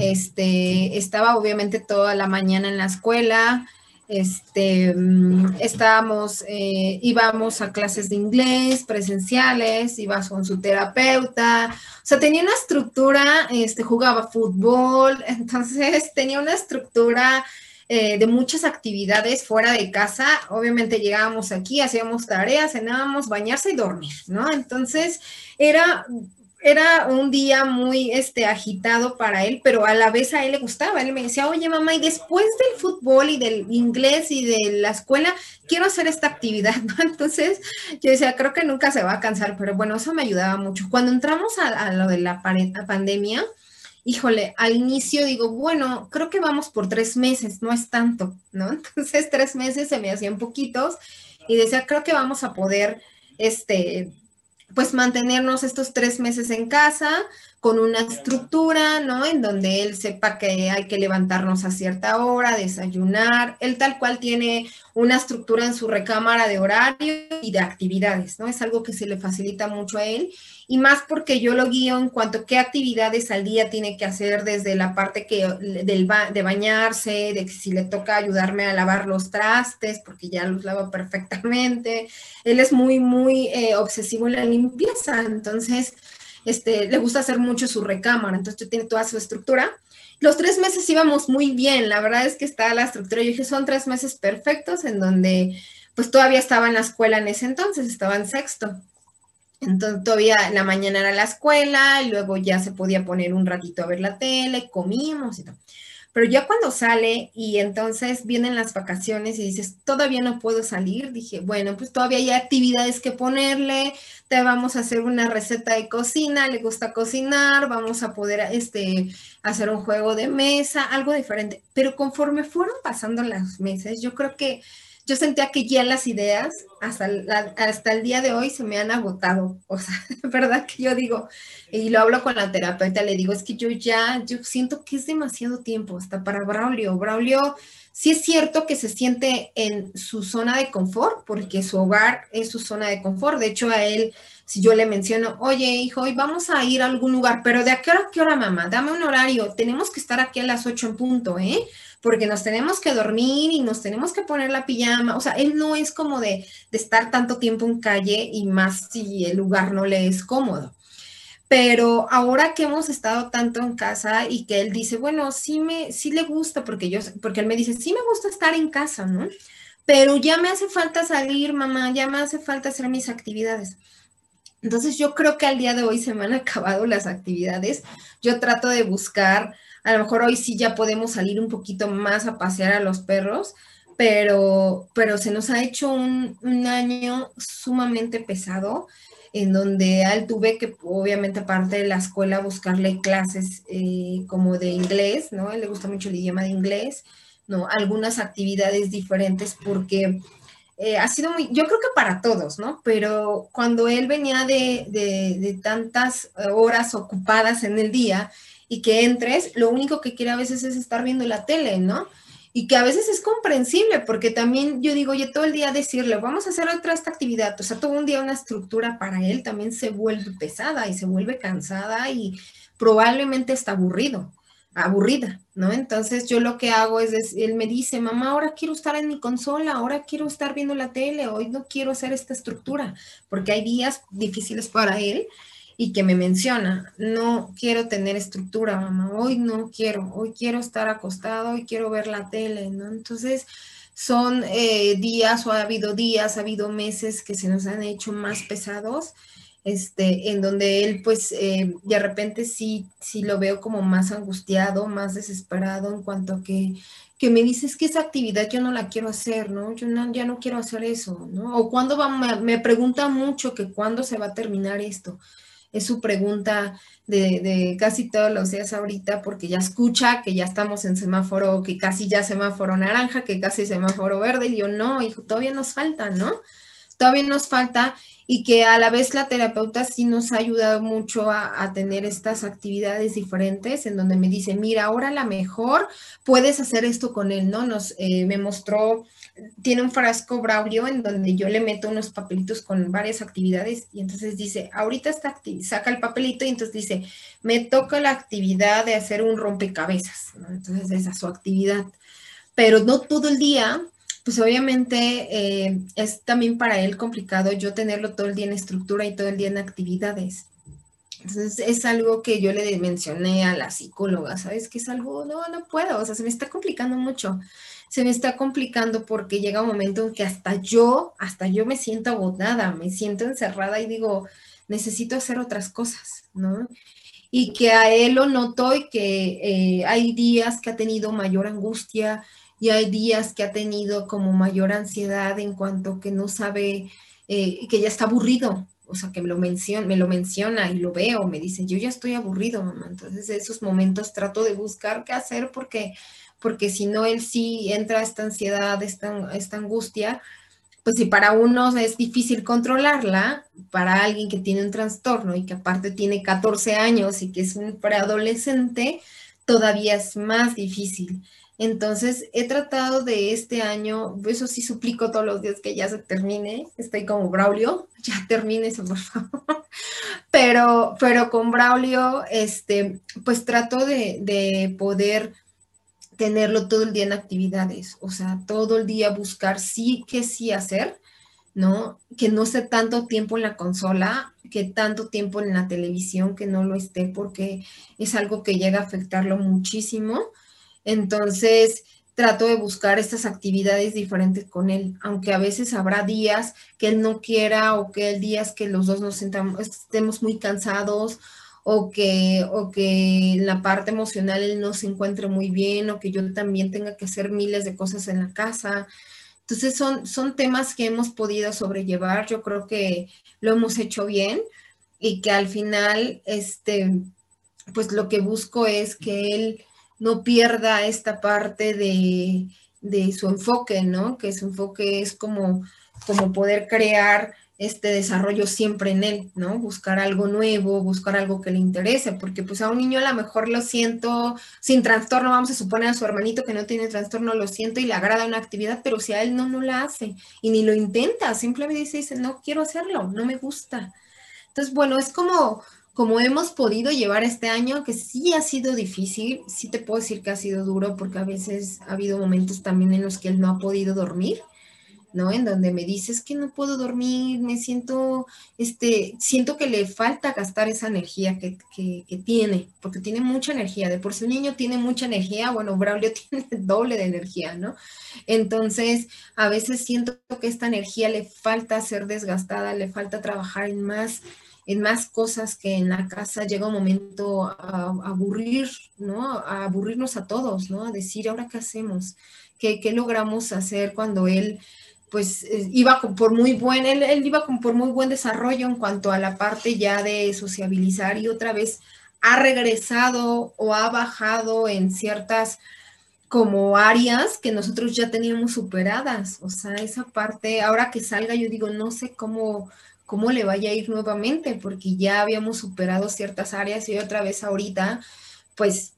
S5: este, estaba obviamente toda la mañana en la escuela, este, mm, estábamos, eh, íbamos a clases de inglés presenciales, iba con su terapeuta, o sea, tenía una estructura, este, jugaba fútbol, entonces tenía una estructura eh, de muchas actividades fuera de casa. Obviamente llegábamos aquí, hacíamos tareas, cenábamos, bañarse y dormir, ¿no? Entonces era era un día muy este, agitado para él, pero a la vez a él le gustaba. Él me decía, oye mamá, y después del fútbol y del inglés y de la escuela, quiero hacer esta actividad, ¿no? Entonces yo decía, creo que nunca se va a cansar, pero bueno, eso me ayudaba mucho. Cuando entramos a, lo de la pandemia, híjole, al inicio digo, bueno, creo que vamos por tres meses, no es tanto, ¿no? Entonces tres meses se me hacían poquitos y decía, creo que vamos a poder, este, pues mantenernos estos tres meses en casa con una estructura, ¿no? En donde él sepa que hay que levantarnos a cierta hora, desayunar. Él tal cual tiene una estructura en su recámara de horario y de actividades, ¿no? Es algo que se le facilita mucho a él y más porque yo lo guío en cuanto a qué actividades al día tiene que hacer desde la parte que, del de bañarse, de si le toca ayudarme a lavar los trastes, porque ya los lava perfectamente. Él es muy, muy eh, obsesivo en la limpieza, entonces este, le gusta hacer mucho su recámara, entonces tiene toda su estructura. Los tres meses íbamos muy bien, la verdad es que está la estructura, yo dije, son tres meses perfectos en donde pues todavía estaba en la escuela en ese entonces, estaba en sexto. Entonces todavía en la mañana era la escuela y luego ya se podía poner un ratito a ver la tele, comíamos y todo. Pero ya cuando sale y entonces vienen las vacaciones y dices, todavía no puedo salir, dije, bueno, pues todavía hay actividades que ponerle, te vamos a hacer una receta de cocina, le gusta cocinar, vamos a poder este, hacer un juego de mesa, algo diferente. Pero conforme fueron pasando las meses, yo creo que yo sentía que ya las ideas hasta, hasta el día de hoy se me han agotado. O sea, verdad que yo digo, y lo hablo con la terapeuta, le digo, es que yo ya, yo siento que es demasiado tiempo hasta para Braulio. Braulio, sí es cierto que se siente en su zona de confort, porque su hogar es su zona de confort. De hecho, a él, si yo le menciono, oye, hijo, hoy vamos a ir a algún lugar, pero ¿de a qué hora, qué hora, mamá? Dame un horario, tenemos que estar aquí a las 8 en punto, ¿eh? Porque nos tenemos que dormir y nos tenemos que poner la pijama. O sea, él no es como de, estar tanto tiempo en calle y más si el lugar no le es cómodo. Pero ahora que hemos estado tanto en casa y que él dice, bueno, sí me, sí le gusta, porque yo, porque él me dice, sí me gusta estar en casa, ¿no? Pero ya me hace falta salir, mamá, ya me hace falta hacer mis actividades. Entonces yo creo que al día de hoy se me han acabado las actividades. Yo trato de buscar a lo mejor hoy sí ya podemos salir un poquito más a pasear a los perros, pero, pero se nos ha hecho un, año sumamente pesado en donde él tuve que, obviamente, aparte de la escuela, buscarle clases eh, como de inglés, ¿no? Él le gusta mucho el idioma de inglés, ¿no? Algunas actividades diferentes porque eh, ha sido muy, yo creo que para todos, ¿no? Pero cuando él venía de, de tantas horas ocupadas en el día, y que entres, lo único que quiere a veces es estar viendo la tele, ¿no? Y que a veces es comprensible, porque también yo digo, oye, todo el día decirle, vamos a hacer otra esta actividad, o sea, todo un día una estructura para él también se vuelve pesada y se vuelve cansada y probablemente está aburrido, aburrida, ¿no? Entonces yo lo que hago es, él me dice, mamá, ahora quiero estar en mi consola, ahora quiero estar viendo la tele, hoy no quiero hacer esta estructura, porque hay días difíciles para él y que me menciona, no quiero tener estructura, mamá, hoy no quiero, hoy quiero estar acostado, hoy quiero ver la tele, ¿no? Entonces, son eh, días o ha habido días, ha habido meses que se nos han hecho más pesados, este, en donde él, pues, eh, de repente sí, sí lo veo como más angustiado, más desesperado en cuanto a que, que me dices que esa actividad yo no la quiero hacer, ¿no? Yo no, ya no quiero hacer eso, ¿no? O cuando va, me, me pregunta mucho que cuándo se va a terminar esto es su pregunta de, de, casi todos los días ahorita, porque ya escucha que ya estamos en semáforo, que casi ya semáforo naranja, que casi semáforo verde, y yo no, hijo, todavía nos falta, ¿no? Todavía nos falta y que a la vez la terapeuta sí nos ha ayudado mucho a, tener estas actividades diferentes en donde me dice, mira, ahora la mejor puedes hacer esto con él, ¿no? Nos, eh, me mostró, tiene un frasco Braulio en donde yo le meto unos papelitos con varias actividades y entonces dice, ahorita está saca el papelito y entonces dice, me toca la actividad de hacer un rompecabezas, ¿no? Entonces esa es su actividad, pero no todo el día pues obviamente eh, es también para él complicado yo tenerlo todo el día en estructura y todo el día en actividades. Entonces es algo que yo le mencioné a la psicóloga, ¿sabes? Que es algo, no, no puedo, o sea, se me está complicando mucho. Se me está complicando porque llega un momento en que hasta yo, hasta yo me siento agotada, me siento encerrada y digo, necesito hacer otras cosas, ¿no? Y que a él lo noto y que eh, hay días que ha tenido mayor angustia, y hay días que ha tenido como mayor ansiedad en cuanto que no sabe, eh, que ya está aburrido, o sea, que me lo, menciona, me lo menciona y lo veo, me dice, yo ya estoy aburrido, mamá. Entonces, esos momentos trato de buscar qué hacer porque, porque si no, él sí entra esta ansiedad, esta, esta angustia, pues si para uno es difícil controlarla, para alguien que tiene un trastorno y que aparte tiene 14 años y que es un preadolescente, todavía es más difícil. Entonces, he tratado de este año, eso sí suplico todos los días que ya se termine, estoy como Braulio, ya termine eso, por favor. Pero, pero con Braulio, este, pues trato de, de poder tenerlo todo el día en actividades, o sea, todo el día buscar sí que sí hacer, ¿no? Que no esté tanto tiempo en la consola, que tanto tiempo en la televisión, que no lo esté, porque es algo que llega a afectarlo muchísimo entonces, trato de buscar estas actividades diferentes con él, aunque a veces habrá días que él no quiera o que el días que los dos nos sentamos, estemos muy cansados o que, o que la parte emocional él no se encuentre muy bien o que yo también tenga que hacer miles de cosas en la casa. Entonces son, son temas que hemos podido sobrellevar, yo creo que lo hemos hecho bien y que al final, este, pues lo que busco es que él no pierda esta parte de, su enfoque, ¿no? Que su enfoque es como, como poder crear este desarrollo siempre en él, ¿no? Buscar algo nuevo, buscar algo que le interese, porque pues a un niño a lo mejor lo siento sin trastorno, vamos a suponer a su hermanito que no tiene trastorno, lo siento y le agrada una actividad, pero si a él no, no la hace y ni lo intenta, simplemente dice, dice, no quiero hacerlo, no me gusta. Entonces, bueno, es como, como hemos podido llevar este año, que sí ha sido difícil, sí te puedo decir que ha sido duro porque a veces ha habido momentos también en los que él no ha podido dormir, ¿no? En donde me dices que no puedo dormir, me siento, este, siento que le falta gastar esa energía que, tiene, porque tiene mucha energía. De por si un niño tiene mucha energía, bueno, Braulio tiene doble de energía, ¿no? Entonces, a veces siento que esta energía le falta ser desgastada, le falta trabajar en más en más cosas que en la casa llega un momento a, aburrir, ¿no? A aburrirnos a todos, ¿no? A decir, ¿ahora qué hacemos? ¿Qué, qué logramos hacer cuando él, pues, eh, iba por muy buen, él, él iba por muy buen desarrollo en cuanto a la parte ya de sociabilizar y otra vez ha regresado o ha bajado en ciertas como áreas que nosotros ya teníamos superadas. O sea, esa parte, ahora que salga, yo digo, no sé cómo, cómo le vaya a ir nuevamente, porque ya habíamos superado ciertas áreas y otra vez ahorita, pues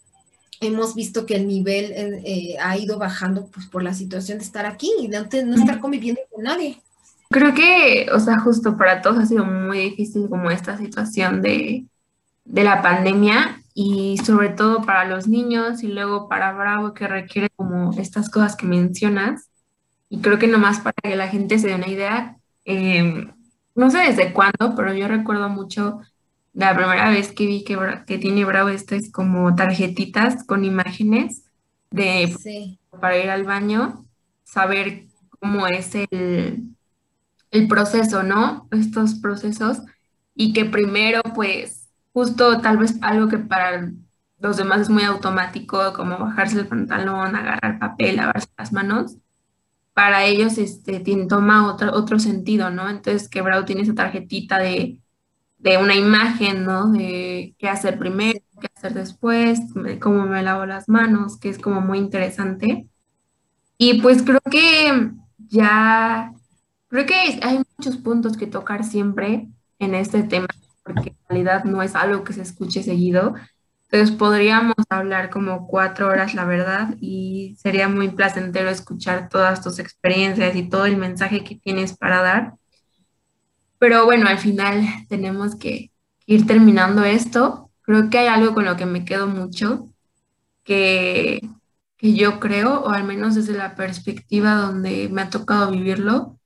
S5: hemos visto que el nivel eh, ha ido bajando pues, por la situación de estar aquí y de no estar conviviendo con nadie.
S4: Creo que, o sea, justo para todos ha sido muy difícil como esta situación de, de la pandemia y sobre todo para los niños y luego para Bravo que requiere como estas cosas que mencionas. Y creo que nomás para que la gente se dé una idea, eh, no sé desde cuándo, pero yo recuerdo mucho la primera vez que vi que, que tiene Bravo estas como tarjetitas con imágenes de para ir al baño, saber cómo es el, el proceso, ¿no? Estos procesos y que primero pues justo tal vez algo que para los demás es muy automático, como bajarse el pantalón, agarrar papel, lavarse las manos, para ellos este, toma otro, otro sentido, ¿no? Entonces, que tiene esa tarjetita de, de una imagen, ¿no? De qué hacer primero, qué hacer después, cómo me lavo las manos, que es como muy interesante. Y pues creo que ya, creo que hay muchos puntos que tocar siempre en este tema, porque en realidad no es algo que se escuche seguido. Entonces podríamos hablar como cuatro horas, la verdad, y sería muy placentero escuchar todas tus experiencias y todo el mensaje que tienes para dar. Pero bueno, al final tenemos que ir terminando esto. Creo que hay algo con lo que me quedo mucho, que, que yo creo, o al menos desde la perspectiva donde me ha tocado vivirlo,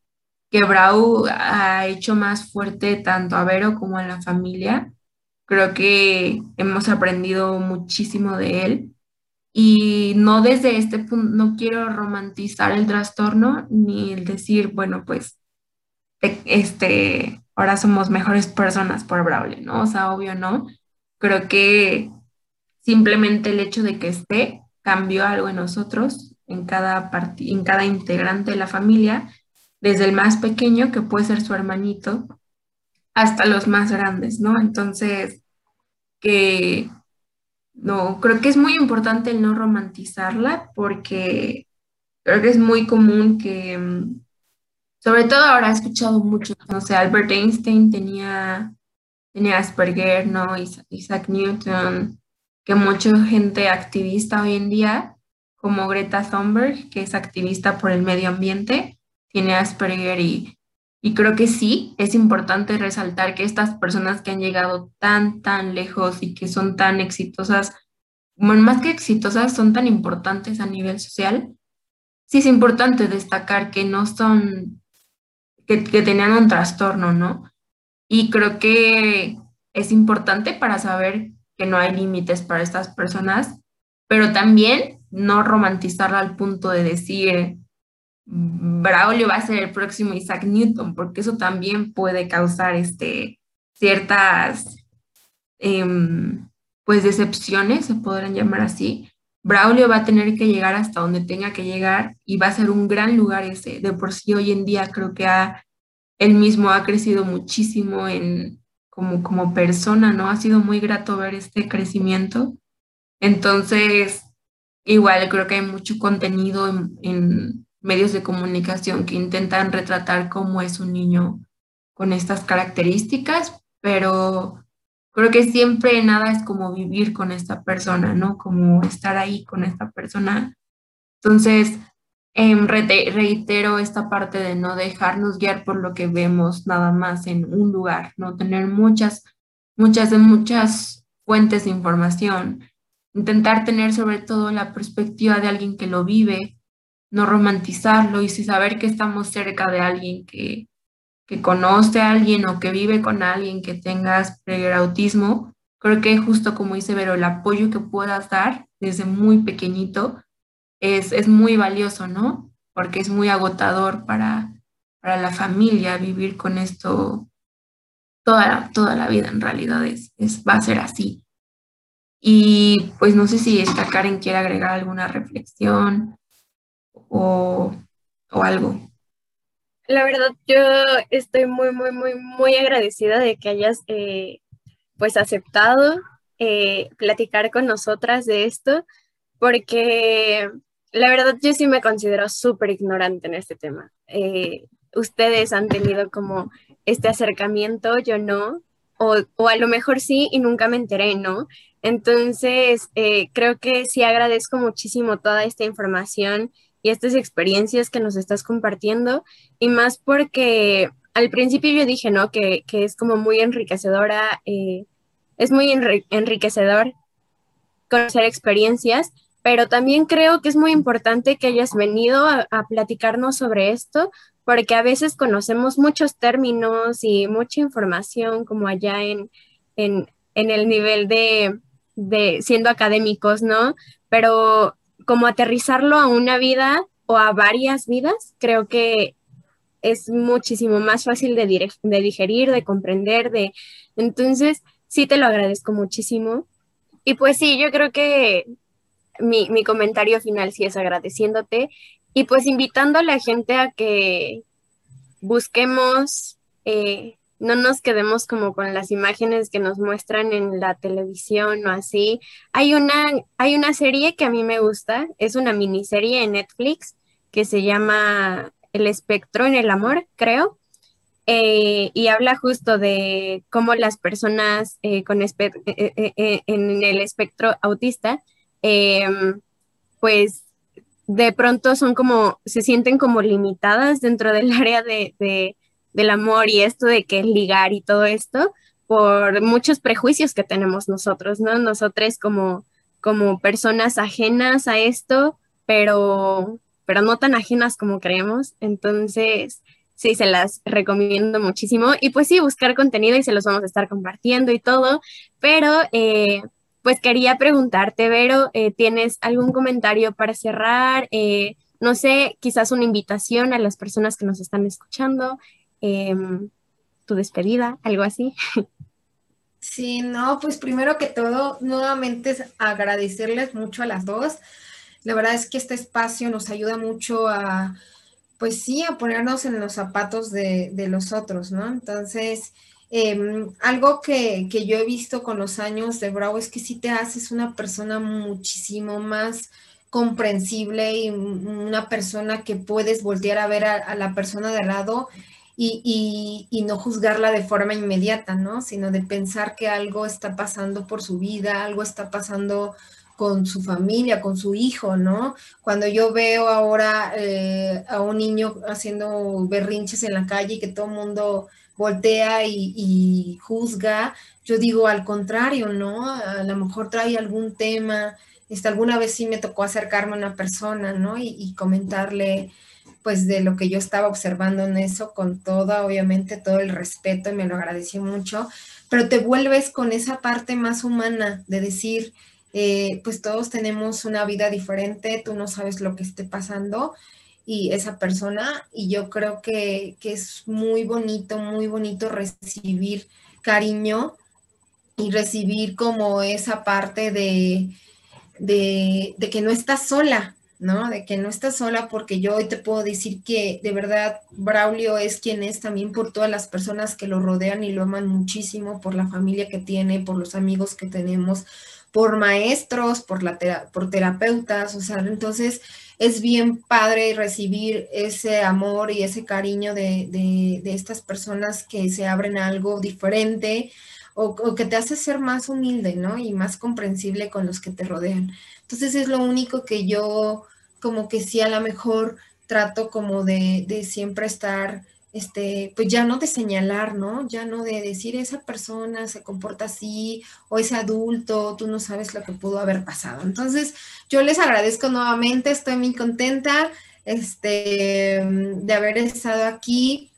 S4: que Brau ha hecho más fuerte tanto a Vero como a la familia. Creo que hemos aprendido muchísimo de él y no desde este punto, no quiero romantizar el trastorno ni el decir, bueno, pues este, ahora somos mejores personas por Braulio, ¿no? O sea, obvio no. Creo que simplemente el hecho de que esté cambió algo en nosotros, en cada, en cada integrante de la familia, desde el más pequeño, que puede ser su hermanito, hasta los más grandes, ¿no? Entonces, que no, creo que es muy importante el no romantizarla porque creo que es muy común que mm, sobre todo ahora he escuchado mucho, no sé, Albert Einstein tenía, tenía Asperger, ¿no? Isaac Newton, que mucha gente activista hoy en día, como Greta Thunberg, que es activista por el medio ambiente, tiene Asperger y, y creo que sí, es importante resaltar que estas personas que han llegado tan, tan lejos y que son tan exitosas, más que exitosas, son tan importantes a nivel social, sí es importante destacar que no son que, tenían un trastorno, ¿no? Y creo que es importante para saber que no hay límites para estas personas, pero también no romantizarla al punto de decir, Braulio va a ser el próximo Isaac Newton, porque eso también puede causar este, ciertas em, pues decepciones, se podrán llamar así. Braulio va a tener que llegar hasta donde tenga que llegar y va a ser un gran lugar ese. De por sí hoy en día creo que ha, él mismo ha crecido muchísimo en, como, como persona, ¿no? Ha sido muy grato ver este crecimiento. Entonces, igual creo que hay mucho contenido en, en medios de comunicación que intentan retratar cómo es un niño con estas características, pero creo que siempre nada es como vivir con esta persona, ¿no? Como estar ahí con esta persona. Entonces, em, reitero esta parte de no dejarnos guiar por lo que vemos nada más en un lugar, no tener muchas, muchas, muchas fuentes de información. Intentar tener sobre todo la perspectiva de alguien que lo vive, no romantizarlo y si saber que estamos cerca de alguien que, que conoce a alguien o que vive con alguien que tengas autismo, creo que justo como dice Vero, el apoyo que puedas dar desde muy pequeñito es, es muy valioso, ¿no? Porque es muy agotador para, para la familia vivir con esto toda, toda la vida, en realidad es, es, va a ser así. Y pues no sé si esta Karen quiere agregar alguna reflexión o, o algo.
S3: La verdad, yo estoy muy, muy, muy, muy agradecida de que hayas eh, pues aceptado eh, platicar con nosotras de esto, porque la verdad yo sí me considero súper ignorante en este tema. Eh, ustedes han tenido como este acercamiento, yo no, o, o, a lo mejor sí y nunca me enteré, ¿no? Entonces, creo que sí agradezco muchísimo toda esta información y estas experiencias que nos estás compartiendo, y más porque al principio yo dije, ¿no? Que, es como muy enriquecedora, eh, es muy enriquecedor conocer experiencias, pero también creo que es muy importante que hayas venido a, platicarnos sobre esto, porque a veces conocemos muchos términos y mucha información como allá en, en, el nivel de, de siendo académicos, ¿no? Pero como aterrizarlo a una vida o a varias vidas, creo que es muchísimo más fácil de, de digerir, de comprender, de... Entonces, sí te lo agradezco muchísimo. Y pues sí, yo creo que mi, mi comentario final sí es agradeciéndote y pues invitando a la gente a que busquemos eh, no nos quedemos como con las imágenes que nos muestran en la televisión o así. Hay una, hay una serie que a mí me gusta, es una miniserie en Netflix que se llama El espectro en el amor, creo. Eh, y habla justo de cómo las personas eh, con eh, en el espectro autista, em, pues de pronto son como, se sienten como limitadas dentro del área de, del amor y esto de que ligar y todo esto por muchos prejuicios que tenemos nosotros, ¿no? Nosotros como, como personas ajenas a esto, pero, pero no tan ajenas como creemos. Entonces, sí, se las recomiendo muchísimo. Y pues sí, buscar contenido y se los vamos a estar compartiendo y todo. Pero, eh, pues quería preguntarte, Vero, eh, ¿tienes algún comentario para cerrar? Eh, no sé, quizás una invitación a las personas que nos están escuchando. Em, tu despedida, algo así.
S5: Sí, no, pues primero que todo, nuevamente es agradecerles mucho a las dos. La verdad es que este espacio nos ayuda mucho a, pues sí, a ponernos en los zapatos de, los otros, ¿no? Entonces, em, algo que, que, yo he visto con los años de Bravo es que sí te haces una persona muchísimo más comprensible y una persona que puedes voltear a ver a, a la persona de al lado y, y, no juzgarla de forma inmediata, ¿no? Sino de pensar que algo está pasando por su vida, algo está pasando con su familia, con su hijo, ¿no? Cuando yo veo ahora eh, a un niño haciendo berrinches en la calle y que todo mundo voltea y, juzga, yo digo al contrario, ¿no? A lo mejor trae algún tema, este, alguna vez sí me tocó acercarme a una persona, ¿no? Y comentarle, pues de lo que yo estaba observando en eso, con todo, obviamente, todo el respeto y me lo agradeció mucho, pero te vuelves con esa parte más humana de decir, eh, pues todos tenemos una vida diferente, tú no sabes lo que esté pasando y esa persona, y yo creo que, es muy bonito, muy bonito recibir cariño y recibir como esa parte de, de, de que no estás sola, ¿no? De que no estás sola porque yo hoy te puedo decir que de verdad Braulio es quien es también por todas las personas que lo rodean y lo aman muchísimo, por la familia que tiene, por los amigos que tenemos, por maestros, por, la por terapeutas, o sea, entonces es bien padre recibir ese amor y ese cariño de, de, estas personas que se abren a algo diferente o, o que te hace ser más humilde, ¿no? Y más comprensible con los que te rodean. Entonces es lo único que yo como que sí a lo mejor trato como de, de siempre estar, este, pues ya no de señalar, ¿no? Ya no de decir esa persona se comporta así o ese adulto, tú no sabes lo que pudo haber pasado. Entonces yo les agradezco nuevamente, estoy muy contenta este, de haber estado aquí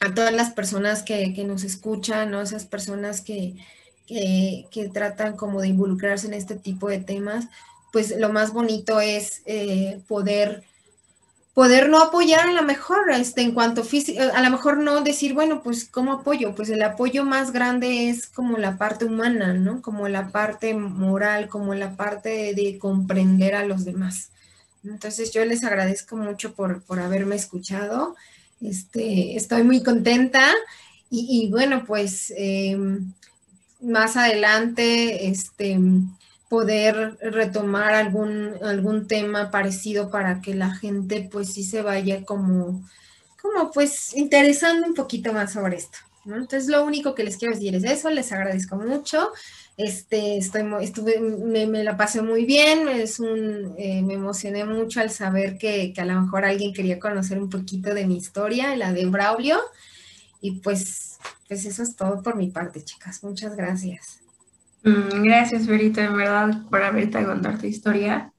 S5: a todas las personas que, que nos escuchan, ¿no? Esas personas que, que, que, tratan como de involucrarse en este tipo de temas, pues lo más bonito es eh, poder poder no apoyar a lo mejor este, en cuanto físico, a lo mejor no decir, bueno, pues ¿cómo apoyo? Pues el apoyo más grande es como la parte humana, ¿no? Como la parte moral, como la parte de, comprender a los demás. Entonces yo les agradezco mucho por, por haberme escuchado. Este, estoy muy contenta y, bueno, pues em, más adelante, este, poder retomar algún, algún tema parecido para que la gente pues sí se vaya como, como pues interesando un poquito más sobre esto. Entonces lo único que les quiero decir es eso, les agradezco mucho. Este, estoy, estuve, me, la pasé muy bien, es un, eh, me emocioné mucho al saber que, que, a lo mejor alguien quería conocer un poquito de mi historia, la de Braulio. Y pues, pues eso es todo por mi parte, chicas. Muchas gracias.
S4: Mm, gracias, Verita, en verdad, por haberte a tu historia.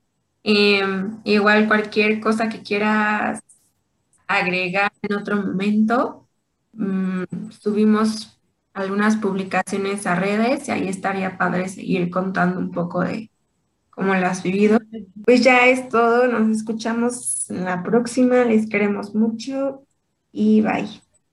S4: Em, igual cualquier cosa que quieras agregar en otro momento, mm, subimos algunas publicaciones a redes y ahí estaría padre seguir contando un poco de cómo lo has vivido. Pues ya es todo, nos escuchamos en la próxima, les queremos mucho y bye.